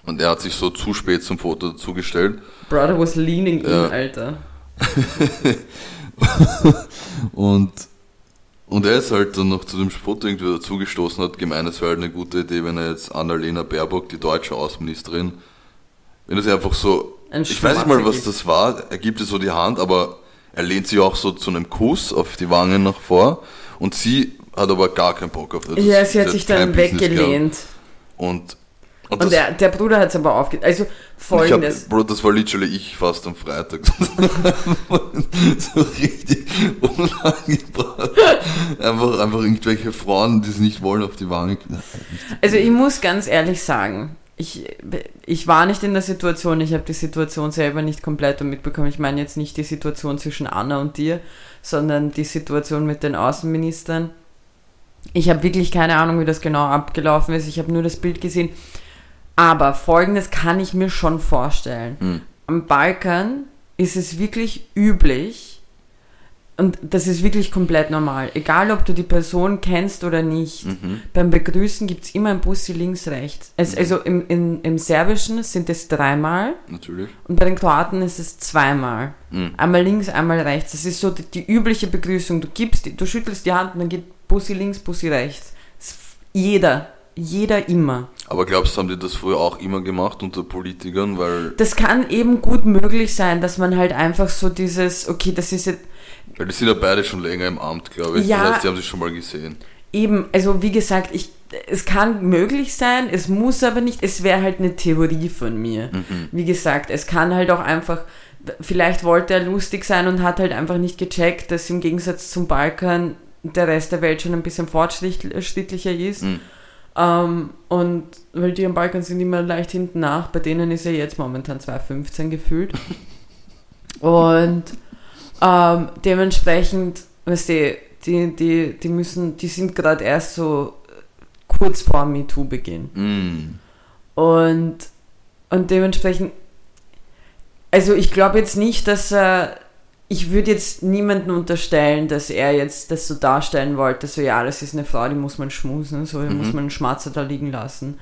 und er hat sich so zu spät zum Foto dazugestellt Brother was leaning in, Alter. und, und er ist halt dann noch zu dem Foto irgendwie dazugestoßen, hat gemeint, es wäre halt eine gute Idee, wenn er jetzt Annalena Baerbock, die deutsche Außenministerin, wenn er sie einfach so, Ein ich weiß nicht mal, was das war, er gibt ihr so die Hand, aber er lehnt sie auch so zu einem Kuss auf die Wangen nach vor und sie hat aber gar keinen Bock auf das. Ja, sie hat sich dann weggelehnt. Und, und, Und der, der Bruder hat es aber aufge... Also ich hab, folgendes. Bro, das war literally ich fast am Freitag. so richtig unangebracht. Einfach, einfach irgendwelche Frauen, die es nicht wollen, auf die Wange. Also ich muss ganz ehrlich sagen, ich, ich war nicht in der Situation, ich habe die Situation selber nicht komplett mitbekommen. Ich meine jetzt nicht die Situation zwischen Anna und dir, sondern die Situation mit den Außenministern. Ich habe wirklich keine Ahnung, wie das genau abgelaufen ist. Ich habe nur das Bild gesehen. Aber folgendes kann ich mir schon vorstellen. Hm. Am Balkan ist es wirklich üblich, und das ist wirklich komplett normal, egal ob du die Person kennst oder nicht, Mhm. beim Begrüßen gibt es immer ein Bussi links, rechts. Es, also im, im, im Serbischen sind es dreimal Natürlich. und bei den Kroaten ist es zweimal. Mhm. Einmal links, einmal rechts. Das ist so die, die übliche Begrüßung. Du gibst, du schüttelst die Hand und dann geht Bussi links, Bussi rechts. Jeder, jeder immer. Aber glaubst du, haben die das früher auch immer gemacht unter Politikern? Weil Das kann eben gut möglich sein, dass man halt einfach so dieses, okay, das ist jetzt, Weil die sind ja beide schon länger im Amt, glaube ich. Ja. Das heißt, die haben sich schon mal gesehen. Eben, also wie gesagt, ich, es kann möglich sein, es muss aber nicht, es wäre halt eine Theorie von mir. Wie gesagt, es kann halt auch einfach, vielleicht wollte er lustig sein und hat halt einfach nicht gecheckt, dass im Gegensatz zum Balkan der Rest der Welt schon ein bisschen fortschrittlicher ist. Mhm. Ähm, und weil die am Balkan sind immer leicht hinten nach, bei denen ist er jetzt momentan 2,15 gefühlt. und ähm, dementsprechend, weißt du, die, die, die müssen, die sind gerade erst so kurz vor MeToo-Beginn. Mm. Und, und dementsprechend, also ich glaube jetzt nicht, dass er, ich würde jetzt niemanden unterstellen, dass er jetzt das so darstellen wollte, so ja, das ist eine Frau, die muss man schmusen, so Mhm. muss man einen Schmatzer da liegen lassen.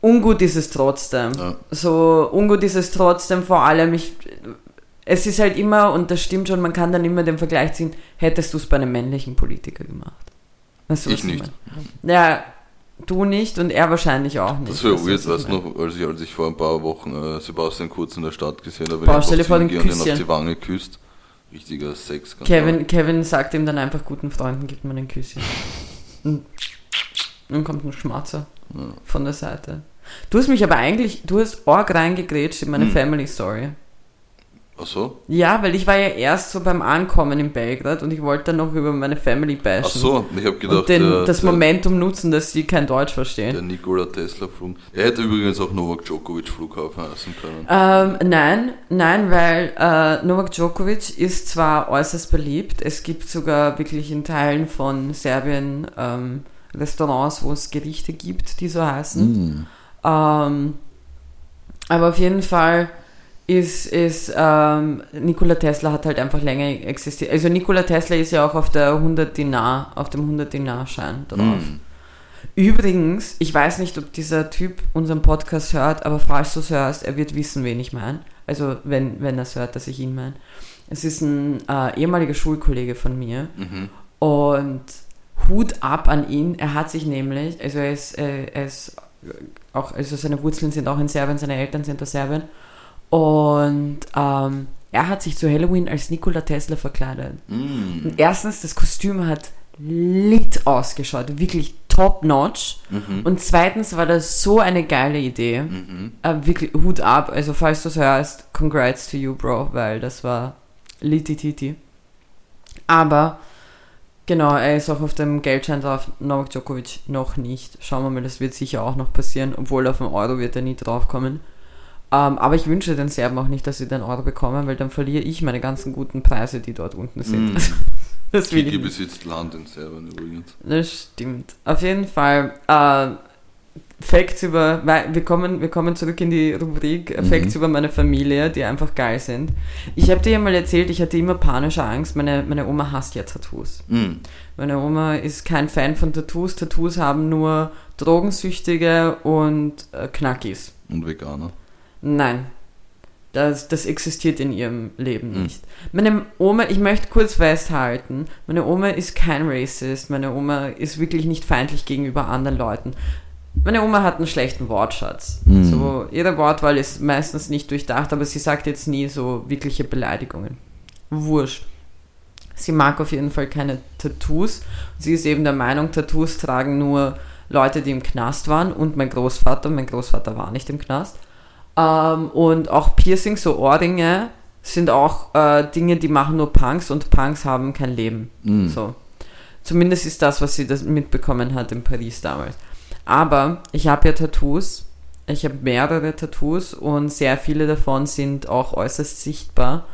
Ungut ist es trotzdem. Ja. So ungut ist es trotzdem, vor allem ich, es ist halt immer, und das stimmt schon, man kann dann immer den Vergleich ziehen, hättest du es bei einem männlichen Politiker gemacht? Weißt du, Ich nicht. meine? Ja, du nicht und er wahrscheinlich auch nicht. Das wäre weird, was weißt ich du noch, als ich, als ich vor ein paar Wochen äh, Sebastian Kurz in der Stadt gesehen habe, wenn ich vor, den und ihn auf die Wange küsst. Richtiger Sex. Kevin, Kevin sagt ihm dann einfach, guten Freunden gibt man ein Küsschen. Und dann kommt ein Schmatzer Ja. von der Seite. Du hast mich aber eigentlich, du hast arg reingegrätscht in meine Hm. Family Story. Ach so? Ja, weil ich war ja erst so beim Ankommen in Belgrad und ich wollte dann noch über meine Family bashen. Ach so, ich habe gedacht, und den, der, das der, Momentum nutzen, dass sie kein Deutsch verstehen. der Nikola Tesla Flug. Er hätte übrigens auch Novak Djokovic Flughafen heißen können. Ähm, nein, nein, weil äh, Novak Djokovic ist zwar äußerst beliebt, es gibt sogar wirklich in Teilen von Serbien ähm, Restaurants, wo es Gerichte gibt, die so heißen. Mm. Ähm, aber auf jeden Fall ist, ist ähm, Nikola Tesla hat halt einfach länger existiert. Also Nikola Tesla ist ja auch auf der 100 Dinar, auf dem 100 Dinar Schein drauf. Mm. Übrigens, ich weiß nicht, ob dieser Typ unseren Podcast hört, aber falls du es hörst, er wird wissen, wen ich meine. Also, wenn, wenn er es hört, dass ich ihn meine. Es ist ein äh, ehemaliger Schulkollege von mir Mhm. und Hut ab an ihn. Er hat sich nämlich, also er ist, äh, er ist auch, also seine Wurzeln sind auch in Serbien, seine Eltern sind aus Serbien. Und ähm, er hat sich zu Halloween als Nikola Tesla verkleidet. Mm. Und erstens, das Kostüm hat lit ausgeschaut, wirklich top notch. Mhm. Und zweitens war das so eine geile Idee. Mhm. Äh, wirklich Hut ab. Also falls du es hörst, congrats to you, Bro, weil das war litititi. Aber genau, er ist auch auf dem Geldschein drauf. Novak Djokovic noch nicht. Schauen wir mal, das wird sicher auch noch passieren, obwohl auf den Euro wird er nie draufkommen. Ähm, aber ich wünsche den Serben auch nicht, dass sie den Euro bekommen, weil dann verliere ich meine ganzen guten Preise, die dort unten sind. Mm. Das will Kiki nicht. besitzt Land in Serbien übrigens. Das stimmt. Auf jeden Fall. Äh, Facts über, wir kommen, wir kommen zurück in die Rubrik äh, Mhm. Facts über meine Familie, die einfach geil sind. Ich habe dir ja mal erzählt, ich hatte immer panische Angst. Meine, meine Oma hasst ja Tattoos. Mm. Meine Oma ist kein Fan von Tattoos. Tattoos haben nur Drogensüchtige und äh, Knackis. Und Veganer. Nein. Das, das existiert in ihrem Leben Mhm. nicht. Meine Oma, ich möchte kurz festhalten, meine Oma ist kein Racist, meine Oma ist wirklich nicht feindlich gegenüber anderen Leuten. Meine Oma hat einen schlechten Wortschatz. Mhm. So, ihre Wortwahl ist meistens nicht durchdacht, aber sie sagt jetzt nie so wirkliche Beleidigungen. Wurscht. Sie mag auf jeden Fall keine Tattoos. Sie ist eben der Meinung, Tattoos tragen nur Leute, die im Knast waren und mein Großvater. Mein Großvater war nicht im Knast. Ähm, und auch Piercings, so Ohrringe, sind auch äh, Dinge, die machen nur Punks und Punks haben kein Leben. Mm. So. Zumindest ist das, was sie das mitbekommen hat in Paris damals. Aber ich habe ja Tattoos. Ich habe mehrere Tattoos und sehr viele davon sind auch äußerst sichtbar.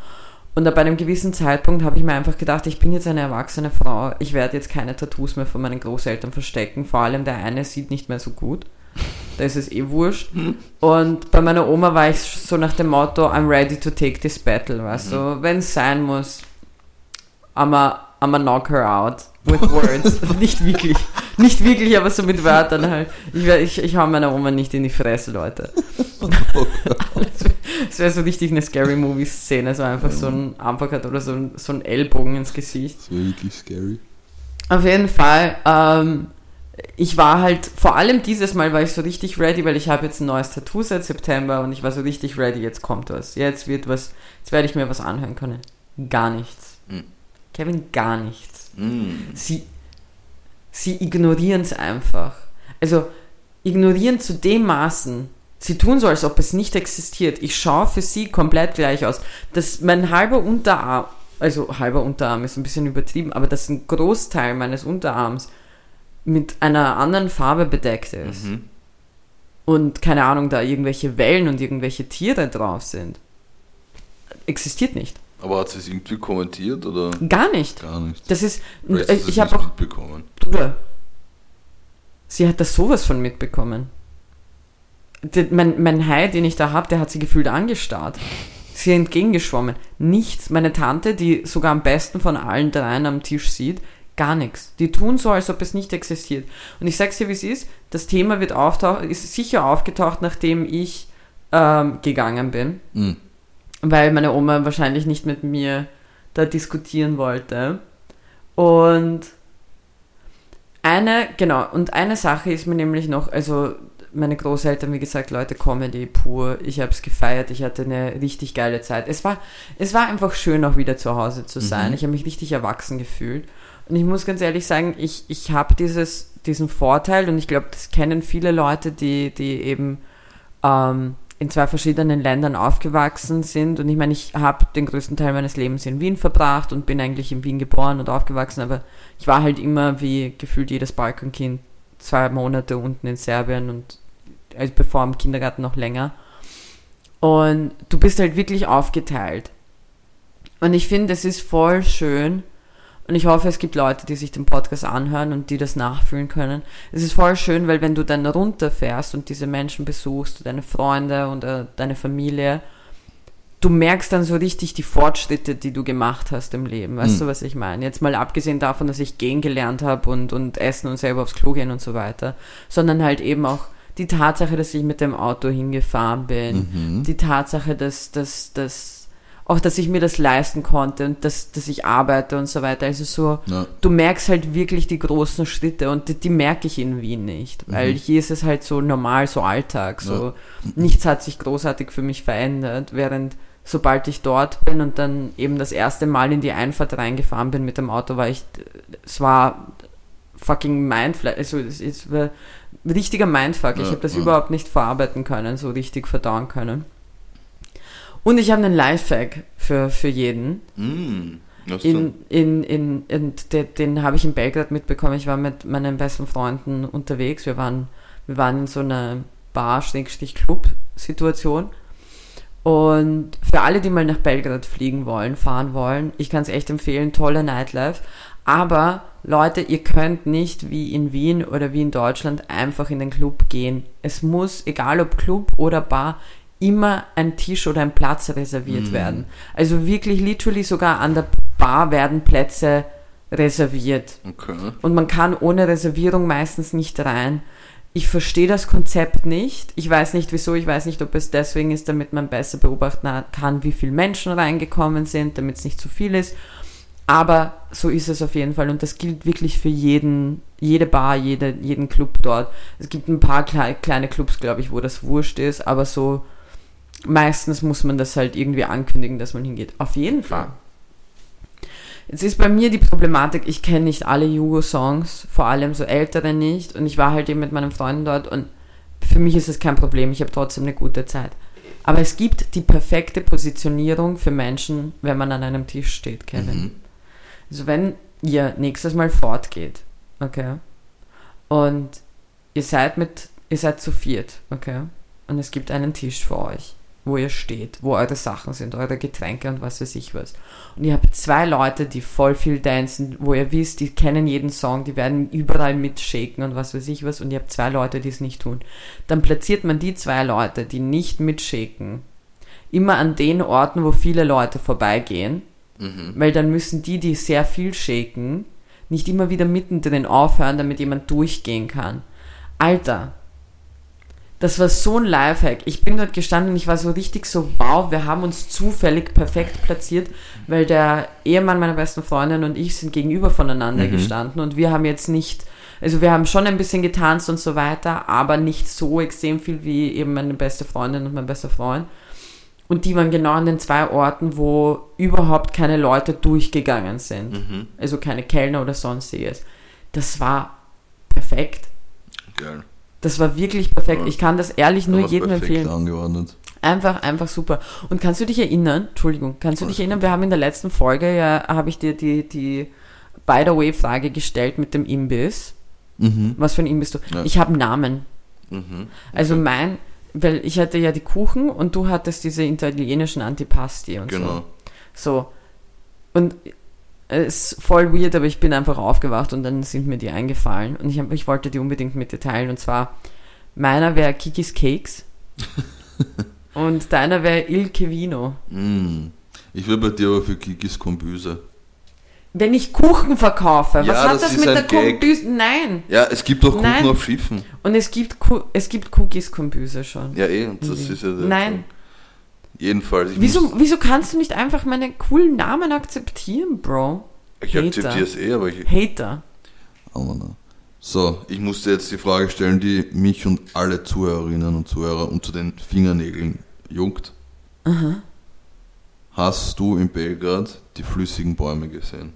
Und ab einem gewissen Zeitpunkt habe ich mir einfach gedacht, ich bin jetzt eine erwachsene Frau, ich werde jetzt keine Tattoos mehr von meinen Großeltern verstecken. Vor allem der eine sieht nicht mehr so gut. Da ist es eh wurscht. Und bei meiner Oma war ich so nach dem Motto, I'm ready to take this battle, weißt du. Wenn es sein muss, I'ma, I'ma knock her out with words. nicht wirklich. Nicht wirklich, aber so mit Wörtern halt. Ich, ich, ich hau meiner Oma nicht in die Fresse, Leute. Es wäre so richtig eine Scary Movie-Szene, so einfach so ein Uppercut oder so ein, so ein Ellbogen ins Gesicht. Das wäre wirklich scary. Auf jeden Fall, ähm, ich war halt, vor allem dieses Mal war ich so richtig ready, weil ich habe jetzt ein neues Tattoo seit September und ich war so richtig ready, jetzt kommt was. Jetzt wird was, jetzt werde ich mir was anhören können. gar nichts. Mhm. Kevin, gar nichts. Mm. Sie, sie ignorieren es einfach. Also ignorieren zu dem Maßen. Sie tun so, als ob es nicht existiert. Ich schaue für sie komplett gleich aus. Das, mein halber Unterarm, also halber Unterarm ist ein bisschen übertrieben, aber dass ein Großteil meines Unterarms mit einer anderen Farbe bedeckt ist. Mhm. Und keine Ahnung, da irgendwelche Wellen und irgendwelche Tiere drauf sind. Existiert nicht. Aber hat sie es irgendwie kommentiert oder Gar nicht. gar nicht? Das ist, hast du das ich habe auch mitbekommen. Bruder, sie hat das sowas von mitbekommen. Mein, mein Hai, den ich da habe, der hat sie gefühlt angestarrt. Sie entgegengeschwommen. Nichts. Meine Tante, die sogar am besten von allen dreien am Tisch sieht, gar nichts. Die tun so, als ob es nicht existiert. Und ich sag's dir, wie es ist. Das Thema wird auftauchen, ist sicher aufgetaucht, nachdem ich ähm, gegangen bin Mm. weil meine Oma wahrscheinlich nicht mit mir da diskutieren wollte. Und eine, genau, und eine Sache ist mir nämlich noch, also meine Großeltern, wie gesagt, Leute, Comedy pur. Ich habe es gefeiert, ich hatte eine richtig geile Zeit. Es war, es war einfach schön, auch wieder zu Hause zu sein. Mhm. Ich habe mich richtig erwachsen gefühlt. Und ich muss ganz ehrlich sagen, ich, ich habe diesen Vorteil und ich glaube, das kennen viele Leute, die, die eben ähm, in zwei verschiedenen Ländern aufgewachsen sind. Und ich meine, ich habe den größten Teil meines Lebens in Wien verbracht und bin eigentlich in Wien geboren und aufgewachsen, aber ich war halt immer wie gefühlt jedes Balkankind zwei Monate unten in Serbien und also bevor im Kindergarten noch länger. Und du bist halt wirklich aufgeteilt. Und ich finde, es ist voll schön. Und ich hoffe, es gibt Leute, die sich den Podcast anhören und die das nachfühlen können. Es ist voll schön, weil wenn du dann runterfährst und diese Menschen besuchst, deine Freunde und äh, deine Familie, du merkst dann so richtig die Fortschritte, die du gemacht hast im Leben. Weißt Mhm. du, was ich meine? Jetzt mal abgesehen davon, dass ich gehen gelernt habe und, und essen und selber aufs Klo gehen und so weiter, sondern halt eben auch die Tatsache, dass ich mit dem Auto hingefahren bin, Mhm. die Tatsache, dass, dass, dass auch, dass ich mir das leisten konnte und dass, dass ich arbeite und so weiter. Also so, Ja. du merkst halt wirklich die großen Schritte und die, die merke ich in Wien nicht, weil hier ist es halt so normal, so Alltag, so nichts hat sich großartig für mich verändert, während sobald ich dort bin und dann eben das erste Mal in die Einfahrt reingefahren bin mit dem Auto, war ich, es war fucking Mindfuck, also es, es war richtiger Mindfuck, ich Ja, habe das ja. überhaupt nicht verarbeiten können, so richtig verdauen können. Und ich habe einen Lifehack für, für jeden. Mm. In, in, in, in, den, den habe ich in Belgrad mitbekommen. Ich war mit meinen besten Freunden unterwegs. Wir waren, wir waren in so einer Bar-Club-Situation. Und für alle, die mal nach Belgrad fliegen wollen, fahren wollen, ich kann es echt empfehlen, toller Nightlife. Aber Leute, ihr könnt nicht wie in Wien oder wie in Deutschland einfach in den Club gehen. Es muss, egal ob Club oder Bar, immer ein Tisch oder ein Platz reserviert werden. Also wirklich literally sogar an der Bar werden Plätze reserviert. Okay. Und man kann ohne Reservierung meistens nicht rein. Ich verstehe das Konzept nicht. Ich weiß nicht wieso. Ich weiß nicht, ob es deswegen ist, damit man besser beobachten kann, wie viele Menschen reingekommen sind, damit es nicht zu viel ist. Aber so ist es auf jeden Fall. Und das gilt wirklich für jeden, jede Bar, jede, jeden Club dort. Es gibt ein paar klei kleine Clubs, glaube ich, wo das wurscht ist. Aber so meistens muss man das halt irgendwie ankündigen, dass man hingeht. Auf jeden Fall. Jetzt ist bei mir die Problematik, ich kenne nicht alle Jugo-Songs, vor allem so ältere nicht. Und ich war halt eben mit meinen Freunden dort und für mich ist es kein Problem, ich habe trotzdem eine gute Zeit. Aber es gibt die perfekte Positionierung für Menschen, wenn man an einem Tisch steht, Kevin. Mhm. Also wenn ihr nächstes Mal fortgeht, okay, und ihr seid mit, ihr seid zu viert, okay, und es gibt einen Tisch für euch, wo ihr steht, wo eure Sachen sind, eure Getränke und was weiß ich was. Und ihr habt zwei Leute, die voll viel dancen, wo ihr wisst, die kennen jeden Song, die werden überall mitshaken und was weiß ich was, und ihr habt zwei Leute, die es nicht tun. Dann platziert man die zwei Leute, die nicht mitshaken, immer an den Orten, wo viele Leute vorbeigehen, Mhm. weil dann müssen die, die sehr viel shaken, nicht immer wieder mittendrin aufhören, damit jemand durchgehen kann. Alter, das war so ein Lifehack. Ich bin dort gestanden und ich war so richtig so, wow, wir haben uns zufällig perfekt platziert, weil der Ehemann meiner besten Freundin und ich sind gegenüber voneinander Mhm. gestanden und wir haben jetzt nicht, also wir haben schon ein bisschen getanzt und so weiter, aber nicht so extrem viel wie eben meine beste Freundin und mein bester Freund. Und die waren genau an den zwei Orten, wo überhaupt keine Leute durchgegangen sind. Mhm. Also keine Kellner oder sonstiges. Das war perfekt. Geil. Das war wirklich perfekt. Ich kann das ehrlich nur jedem empfehlen. angeordnet. Einfach, einfach super. Und kannst du dich erinnern, Entschuldigung, kannst du dich erinnern, wir haben in der letzten Folge ja, habe ich dir die, die By the way Frage gestellt mit dem Imbiss. Mhm. Was für ein Imbiss du? Ja. Ich habe einen Namen. Mhm. Also mein, weil ich hatte ja die Kuchen und du hattest diese italienischen Antipasti und Genau. so. So. Und ist voll weird, aber ich bin einfach aufgewacht und dann sind mir die eingefallen und ich, hab, ich wollte die unbedingt mit dir teilen und zwar meiner wäre Kikis Cakes und deiner wäre Il Vino. Mm. Ich will bei dir aber für Kikis Kombüse. Wenn ich Kuchen verkaufe, was Ja, hat das das mit der. Kombüse? Nein. Ja, es gibt doch Kuchen Nein. auf Schiffen. Und es gibt, Ku- es gibt Cookies Kombüse schon. Ja, eh, und das Mhm. ist ja der Nein. Jedenfalls. Ich Wieso, wieso kannst du nicht einfach meine coolen Namen akzeptieren, Bro? Ich Hater. akzeptiere es eh, aber ich. Hater. Aber na. So, ich musste jetzt die Frage stellen, die mich und alle Zuhörerinnen und Zuhörer unter den Fingernägeln juckt. Hast du in Belgrad die flüssigen Bäume gesehen?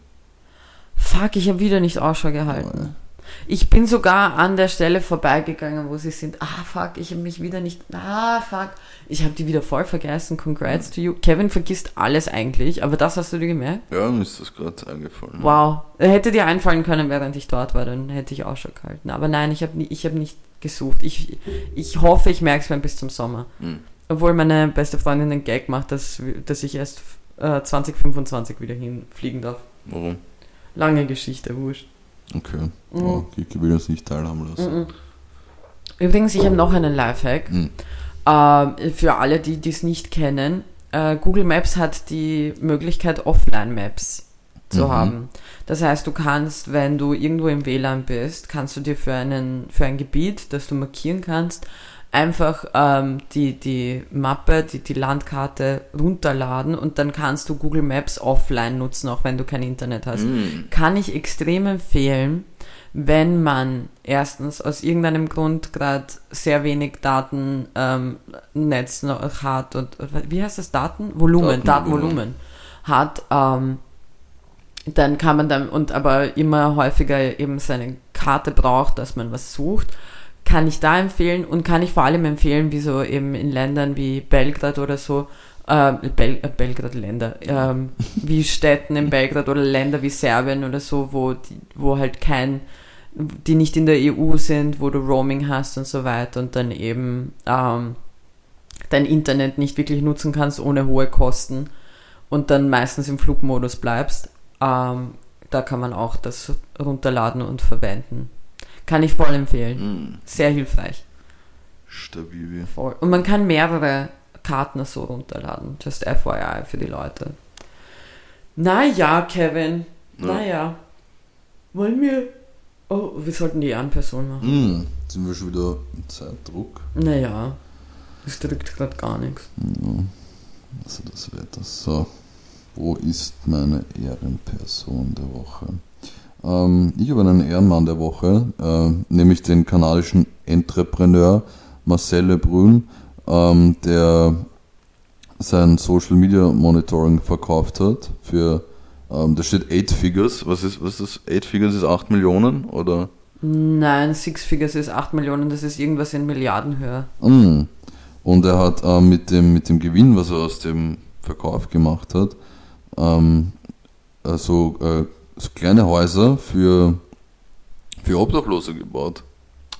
Fuck, ich habe wieder nicht Ausschau gehalten. Ich bin sogar an der Stelle vorbeigegangen, wo sie sind. Ah, fuck, ich habe mich wieder nicht. Ah, fuck. Ich habe die wieder voll vergessen. Congrats to you. Kevin vergisst alles eigentlich, aber das hast du dir gemerkt? Ja, mir ist das gerade eingefallen. Wow. Hätte dir einfallen können, während ich dort war, dann hätte ich Ausschau gehalten. Aber nein, ich habe ich hab nicht gesucht. Ich, ich hoffe, ich merke es mir bis zum Sommer. Hm. Obwohl meine beste Freundin den Gag macht, dass, dass ich erst äh, 2025 wieder hinfliegen darf. Warum? Lange Geschichte, wurscht. Okay. Mhm. Oh, Kiki will uns nicht teilhaben lassen. Mhm. Übrigens, ich habe noch einen Lifehack. Mhm. Ähm, für alle, die dies nicht kennen, äh, Google Maps hat die Möglichkeit, Offline-Maps zu Mhm. haben. Das heißt, du kannst, wenn du irgendwo im WLAN bist, kannst du dir für, einen, für ein Gebiet, das du markieren kannst, einfach ähm, die, die Mappe, die, die Landkarte runterladen und dann kannst du Google Maps offline nutzen, auch wenn du kein Internet hast Mhm. kann ich extrem empfehlen, wenn man erstens aus irgendeinem Grund gerade sehr wenig Datennetz ähm, Netz noch hat und wie heißt das Daten Volumen Datenvolumen. Datenvolumen hat ähm, dann kann man dann und aber immer häufiger eben seine Karte braucht, dass man was sucht, kann ich da empfehlen und kann ich vor allem empfehlen, wie so eben in Ländern wie Belgrad oder so, äh, Bel äh, Belgrad Länder, ähm, wie Städten in Belgrad oder Länder wie Serbien oder so, wo, die, wo halt kein, die nicht in der EU sind, wo du Roaming hast und so weiter und dann eben ähm, dein Internet nicht wirklich nutzen kannst ohne hohe Kosten und dann meistens im Flugmodus bleibst. Ähm, da kann man auch das runterladen und verwenden. Kann ich voll empfehlen. Mhm. Sehr hilfreich. Stabil. Voll. Und man kann mehrere Karten so runterladen. Just FYI für die Leute. Naja, Kevin. Ja. Naja. Wollen wir. Oh, wir sollten die Ehrenperson machen. Jetzt sind wir schon wieder im Zeitdruck. Naja. Es drückt gerade gar nichts. Ja. Also das Wetter. So. Wo ist meine Ehrenperson der Woche? Ähm, ich habe einen Ehrenmann der Woche, äh, nämlich den kanadischen Entrepreneur Marcel Lebrun, ähm, der sein Social Media Monitoring verkauft hat für, ähm, da steht 8 Figures. Was ist, was ist das? 8 Figures ist 8 Millionen oder? Nein, Six Figures ist 8 Millionen, das ist irgendwas in Milliardenhöhe. Mm. Und er hat ähm, mit, dem, mit dem Gewinn, was er aus dem Verkauf gemacht hat, ähm, also, äh, so kleine Häuser für, für Obdachlose gebaut.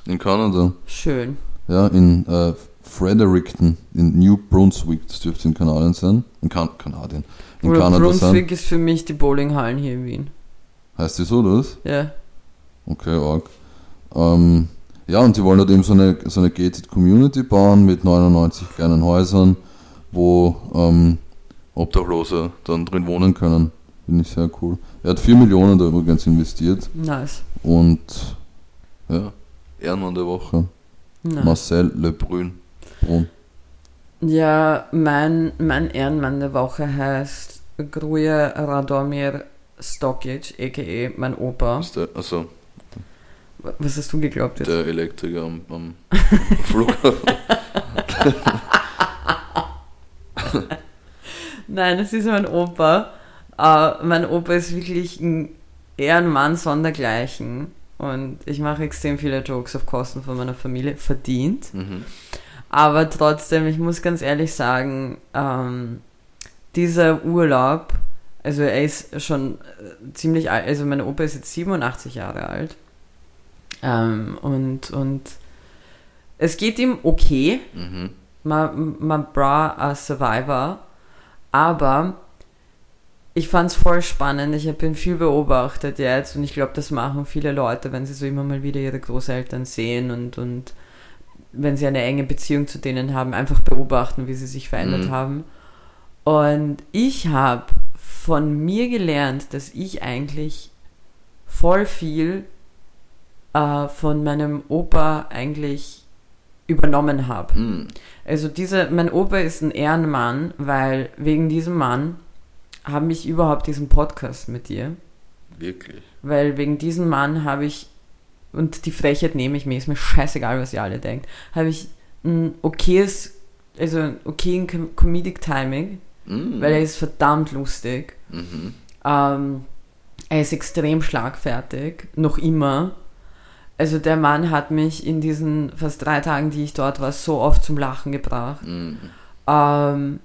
In Kanada. Schön. Ja, in äh, Fredericton, in New Brunswick, das dürfte in Kanadien sein. In kan Kanadien. In Oder Kanada Brunswick ist für mich die Bowlinghallen hier in Wien. sein. Heißt die so, das? Ja. Okay, arg. Ähm, ja, und die wollen halt eben so eine, so eine gated Community bauen mit 99 kleinen Häusern, wo ähm, Obdachlose dann drin wohnen können. Finde ich sehr cool. Er hat 4 Millionen da übrigens investiert Nice. und ja, Ehrenmann der Woche. nice. Marcel Lebrun. Brun. Ja, mein, mein Ehrenmann der Woche heißt Gruja Radomir Stokic, a.k.a. mein Opa. Ist der, also Was hast du geglaubt jetzt? der Elektriker am, am Flughafen. Nein, es ist mein Opa. Uh, mein Opa ist wirklich ein Ehrenmann sondergleichen. Und ich mache extrem viele Jokes auf Kosten von meiner Familie. Verdient. Mhm. Aber trotzdem, ich muss ganz ehrlich sagen, ähm, dieser Urlaub, also er ist schon äh, ziemlich alt, also mein Opa ist jetzt 87 Jahre alt. Ähm, und, und es geht ihm okay. Mhm. Man, man bra a Survivor. Aber ich fand es voll spannend. Ich habe ihn viel beobachtet jetzt und ich glaube, das machen viele Leute, wenn sie so immer mal wieder ihre Großeltern sehen und, und wenn sie eine enge Beziehung zu denen haben, einfach beobachten, wie sie sich verändert Mhm. haben. Und ich habe von mir gelernt, dass ich eigentlich voll viel äh, von meinem Opa eigentlich übernommen habe. Mhm. Also diese, mein Opa ist ein Ehrenmann, weil wegen diesem Mann habe ich überhaupt diesen Podcast mit dir. Wirklich. Weil wegen diesem Mann habe ich, und die Frechheit nehme ich mir, ist mir scheißegal, was ihr alle denkt, habe ich ein okayes, also ein okayen Com- Comedic Timing, Mhm. weil er ist verdammt lustig. Mhm. Ähm, er ist extrem schlagfertig, noch immer. Also der Mann hat mich in diesen fast drei Tagen, die ich dort war, so oft zum Lachen gebracht. Mhm. Ähm,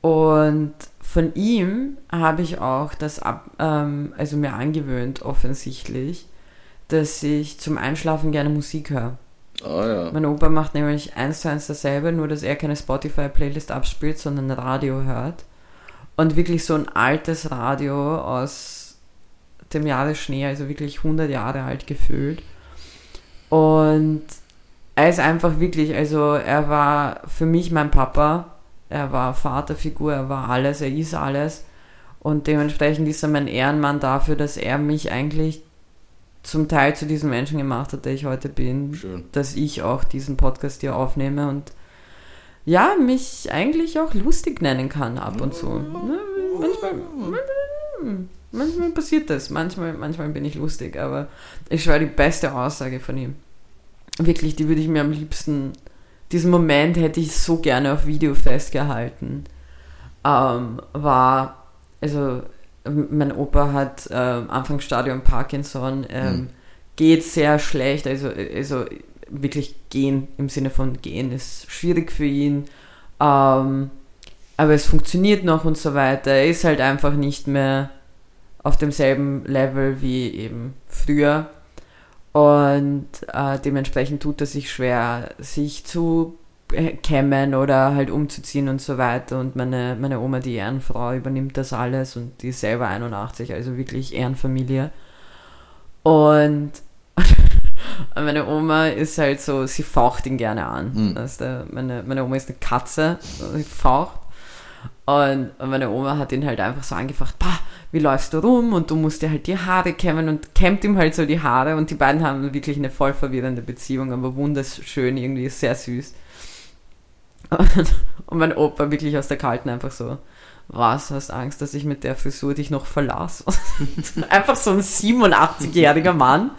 und von ihm habe ich auch das ab, ähm, also mir angewöhnt, offensichtlich, dass ich zum Einschlafen gerne Musik höre. Ah ja. Mein Opa macht nämlich eins zu eins dasselbe, nur dass er keine Spotify-Playlist abspielt, sondern Radio hört. Und wirklich so ein altes Radio aus dem Jahre Schnee, also wirklich 100 Jahre alt gefühlt. Und er ist einfach wirklich, also er war für mich mein Papa, er war Vaterfigur, er war alles, er ist alles. Und dementsprechend ist er mein Ehrenmann dafür, dass er mich eigentlich zum Teil zu diesem Menschen gemacht hat, der ich heute bin Schön. dass ich auch diesen Podcast hier aufnehme und ja, mich eigentlich auch lustig nennen kann ab und zu. Ne, Manchmal, manchmal passiert das, manchmal, manchmal bin ich lustig, aber ich schwöre, die beste Aussage von ihm, wirklich, die würde ich mir am liebsten, diesen Moment hätte ich so gerne auf Video festgehalten, ähm, war, also mein Opa hat ähm, Anfangsstadium Parkinson, ähm, Mhm. geht sehr schlecht, also, also wirklich gehen im Sinne von gehen ist schwierig für ihn, ähm, aber es funktioniert noch und so weiter. Er ist halt einfach nicht mehr auf demselben Level wie eben früher und äh, dementsprechend tut es sich schwer, sich zu äh, kämmen oder halt umzuziehen und so weiter. Und meine, meine Oma, die Ehrenfrau, übernimmt das alles und die ist selber 81, also wirklich Ehrenfamilie. Und meine Oma ist halt so, sie faucht ihn gerne an. Mhm. Du, meine, meine Oma ist eine Katze, sie faucht. Und meine Oma hat ihn halt einfach so angefacht, bah, wie läufst du rum? Und du musst dir halt die Haare kämmen und kämmt ihm halt so die Haare. Und die beiden haben wirklich eine voll verwirrende Beziehung, aber wunderschön, irgendwie sehr süß. Und, und mein Opa wirklich aus der Kalten einfach so, was, hast Angst, dass ich mit der Frisur dich noch verlasse? einfach so ein 87-jähriger Mann,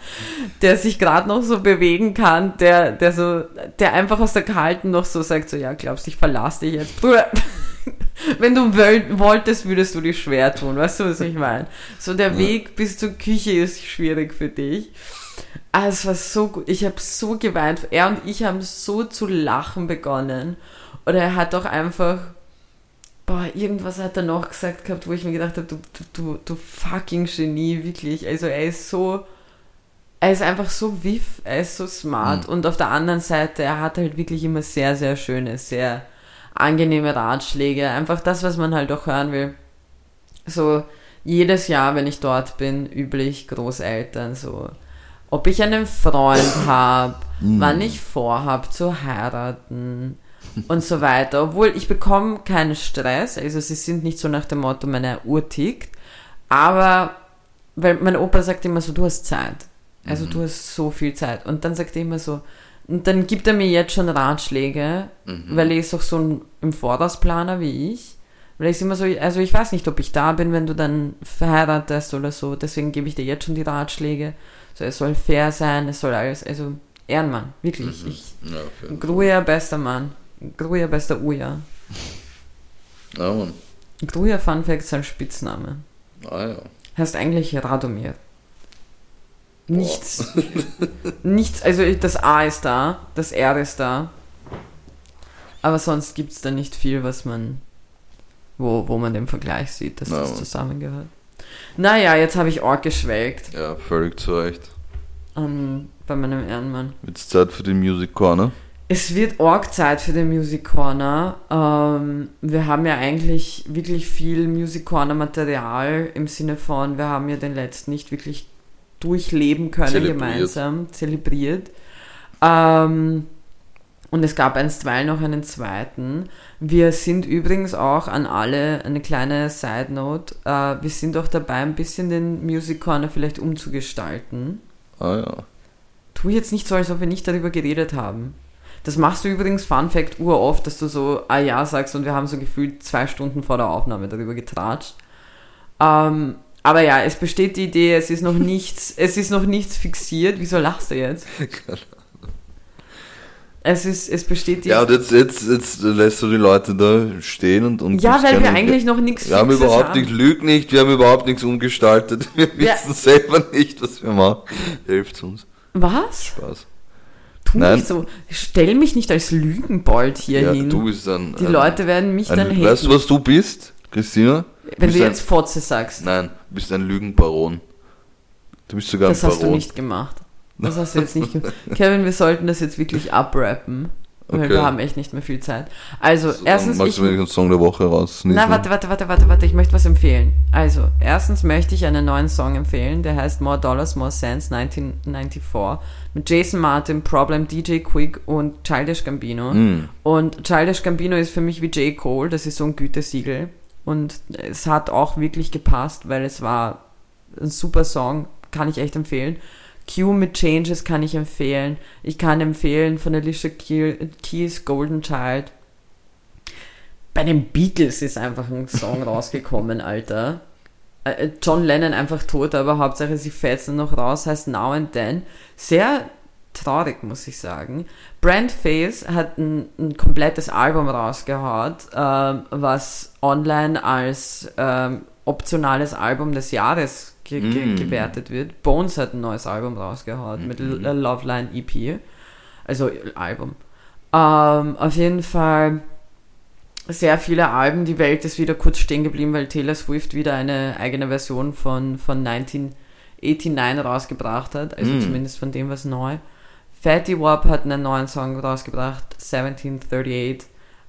der sich gerade noch so bewegen kann, der, der so, der einfach aus der Kalten noch so sagt, so, ja, glaubst ich verlasse dich jetzt? Wenn du wolltest, würdest du dich schwer tun, weißt du, was ich meine? So der Ja. Weg bis zur Küche ist schwierig für dich. Ah, es war so gut. Ich habe so geweint. Er und ich haben so zu lachen begonnen. Oder er hat auch einfach, boah, irgendwas hat er noch gesagt gehabt, wo ich mir gedacht habe, du, du, du, du fucking Genie, wirklich. Also er ist so, er ist einfach so wiff, er ist so smart. Und auf der anderen Seite, er hat halt wirklich immer sehr, sehr schöne, sehr angenehme Ratschläge. Einfach das, was man halt auch hören will. So, jedes Jahr, wenn ich dort bin, üblich Großeltern, so, ob ich einen Freund habe, wann ich vorhab zu heiraten und so weiter. Obwohl ich bekomme keinen Stress, also sie sind nicht so nach dem Motto, meine Uhr tickt, aber weil mein Opa sagt immer so, du hast Zeit. Also du hast so viel Zeit. Und dann sagt er immer so, und dann gibt er mir jetzt schon Ratschläge, weil er ist auch so ein im Vorausplaner wie ich. Weil ich immer so, also ich weiß nicht, ob ich da bin, wenn du dann verheiratest oder so, deswegen gebe ich dir jetzt schon die Ratschläge. So, es soll fair sein, es soll alles, also Ehrenmann, wirklich. Ich, Ja. Gruja, bester Mann. Gruja, bester Uja. Ja, Mann. Gruja Fun Fact ist ein Spitzname. Ah ja. Heißt eigentlich Radomir. Nichts. nichts, also das A ist da, das R ist da. Aber sonst gibt es da nicht viel, was man, wo, wo man den Vergleich sieht, dass Na, das zusammengehört. Naja, jetzt habe ich arg geschwelgt Ja, völlig zu Recht. an, bei meinem Ehrenmann. Jetzt Zeit für die Music Corner. Es wird arg Zeit für den Music Corner. Ähm, wir haben ja eigentlich wirklich viel Music Corner Material im Sinne von, wir haben ja den letzten nicht wirklich durchleben können Zelebriert. gemeinsam, zelebriert. Ähm, und es gab einstweilen noch einen zweiten. Wir sind übrigens auch an alle, eine kleine Side Note, äh, wir sind auch dabei, ein bisschen den Music Corner vielleicht umzugestalten. Ah ja. Tu jetzt nicht so, als ob wir nicht darüber geredet haben. Das machst du übrigens, Fun Fact, uroft, dass du so, ah ja, sagst und wir haben so gefühlt zwei Stunden vor der Aufnahme darüber getratscht. Ähm, aber ja, es besteht die Idee, es ist noch nichts, es ist noch nichts fixiert. Wieso lachst du jetzt? Es ist, es besteht die Ja, und jetzt, jetzt, jetzt lässt du die Leute da stehen und. und Ja, weil wir eigentlich noch nichts Wir haben überhaupt haben. nicht, lüg nicht, wir haben überhaupt nichts umgestaltet. Wir Ja. wissen selber nicht, was wir machen. Hilft uns. Was? Spaß. Tu Nein. nicht so. Stell mich nicht als Lügenbold hier Ja, hin. du bist ein. die ein, Leute werden mich dann ein, haten. Weißt du, was du bist, Christina? Wenn du ein- jetzt Fotze sagst. Nein, du bist ein Lügenbaron. Du bist sogar Das ein hast Baron. du nicht gemacht. Das hast du jetzt nicht gemacht. Kevin, wir sollten das jetzt wirklich abrappen. Weil Okay. wir haben echt nicht mehr viel Zeit. Also, erstens, Magst ich, du einen Song der Woche raus? na, warte, warte, warte, warte, warte, ich möchte was empfehlen. Also, erstens möchte ich einen neuen Song empfehlen, der heißt More Dollars, More Cents 1994 mit Jason Martin, Problem, DJ Quick und Childish Gambino. Mm. Und Childish Gambino ist für mich wie J. Cole, das ist so ein Gütesiegel. Und es hat auch wirklich gepasst, weil es war ein super Song, kann ich echt empfehlen. Q mit Changes kann ich empfehlen. Ich kann empfehlen von Alicia Key- Keys Golden Child. Bei den Beatles ist einfach ein Song rausgekommen, Alter. Äh, John Lennon einfach tot, aber Hauptsache sie fetzen noch raus, heißt Now and Then. Sehr traurig, muss ich sagen. Brand Face hat ein, ein komplettes Album rausgehaut, ähm, was online als ähm, optionales Album des Jahres ge ge Mm. gewertet wird. Bones hat ein neues Album rausgehaut mit Mhm. L Loveline EP. Also Album. Ähm, auf jeden Fall sehr viele Alben. Die Welt ist wieder kurz stehen geblieben, weil Taylor Swift wieder eine eigene Version von, von 1989 rausgebracht hat. Also Mm. zumindest von dem was neu. Fatty Wap hat einen neuen Song rausgebracht, 1738.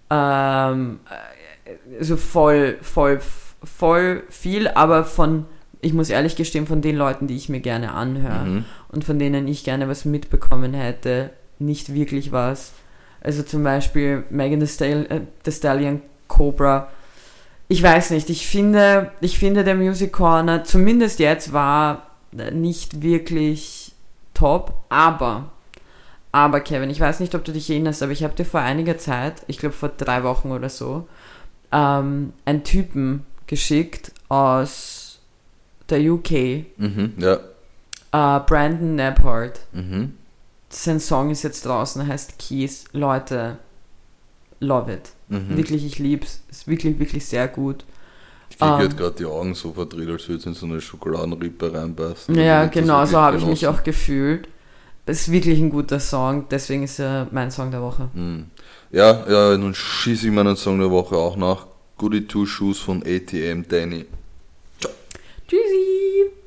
Ähm, äh, also voll, voll, voll viel, aber von, ich muss ehrlich gestehen, von den Leuten, die ich mir gerne anhöre Mhm. und von denen ich gerne was mitbekommen hätte, nicht wirklich was. Also zum Beispiel Megan Thee Stal- äh, Thee Stallion, Cobra. Ich weiß nicht, ich finde, ich finde der Music Corner, zumindest jetzt, war äh, nicht wirklich top, aber, aber Kevin, ich weiß nicht, ob du dich erinnerst, aber ich habe dir vor einiger Zeit, ich glaube vor drei Wochen oder so, ähm, einen Typen geschickt aus der UK, Mhm. Ja. äh, Brandon Nebhart. Mhm. Sein Song ist jetzt draußen, heißt Keys. Leute, love it. Mhm. Wirklich, ich lieb's. Ist wirklich, wirklich sehr gut. Ich kriege Ähm. jetzt gerade die Augen so verdreht, als würde es in so eine Schokoladenrippe reinbeißen. Ja, genau, so habe ich mich auch gefühlt. Ist wirklich ein guter Song, deswegen ist er mein Song der Woche. Mhm. Ja, ja, nun schieße ich meinen Song der Woche auch nach. Goody Two Shoes von ATM Danny. Tschüssi!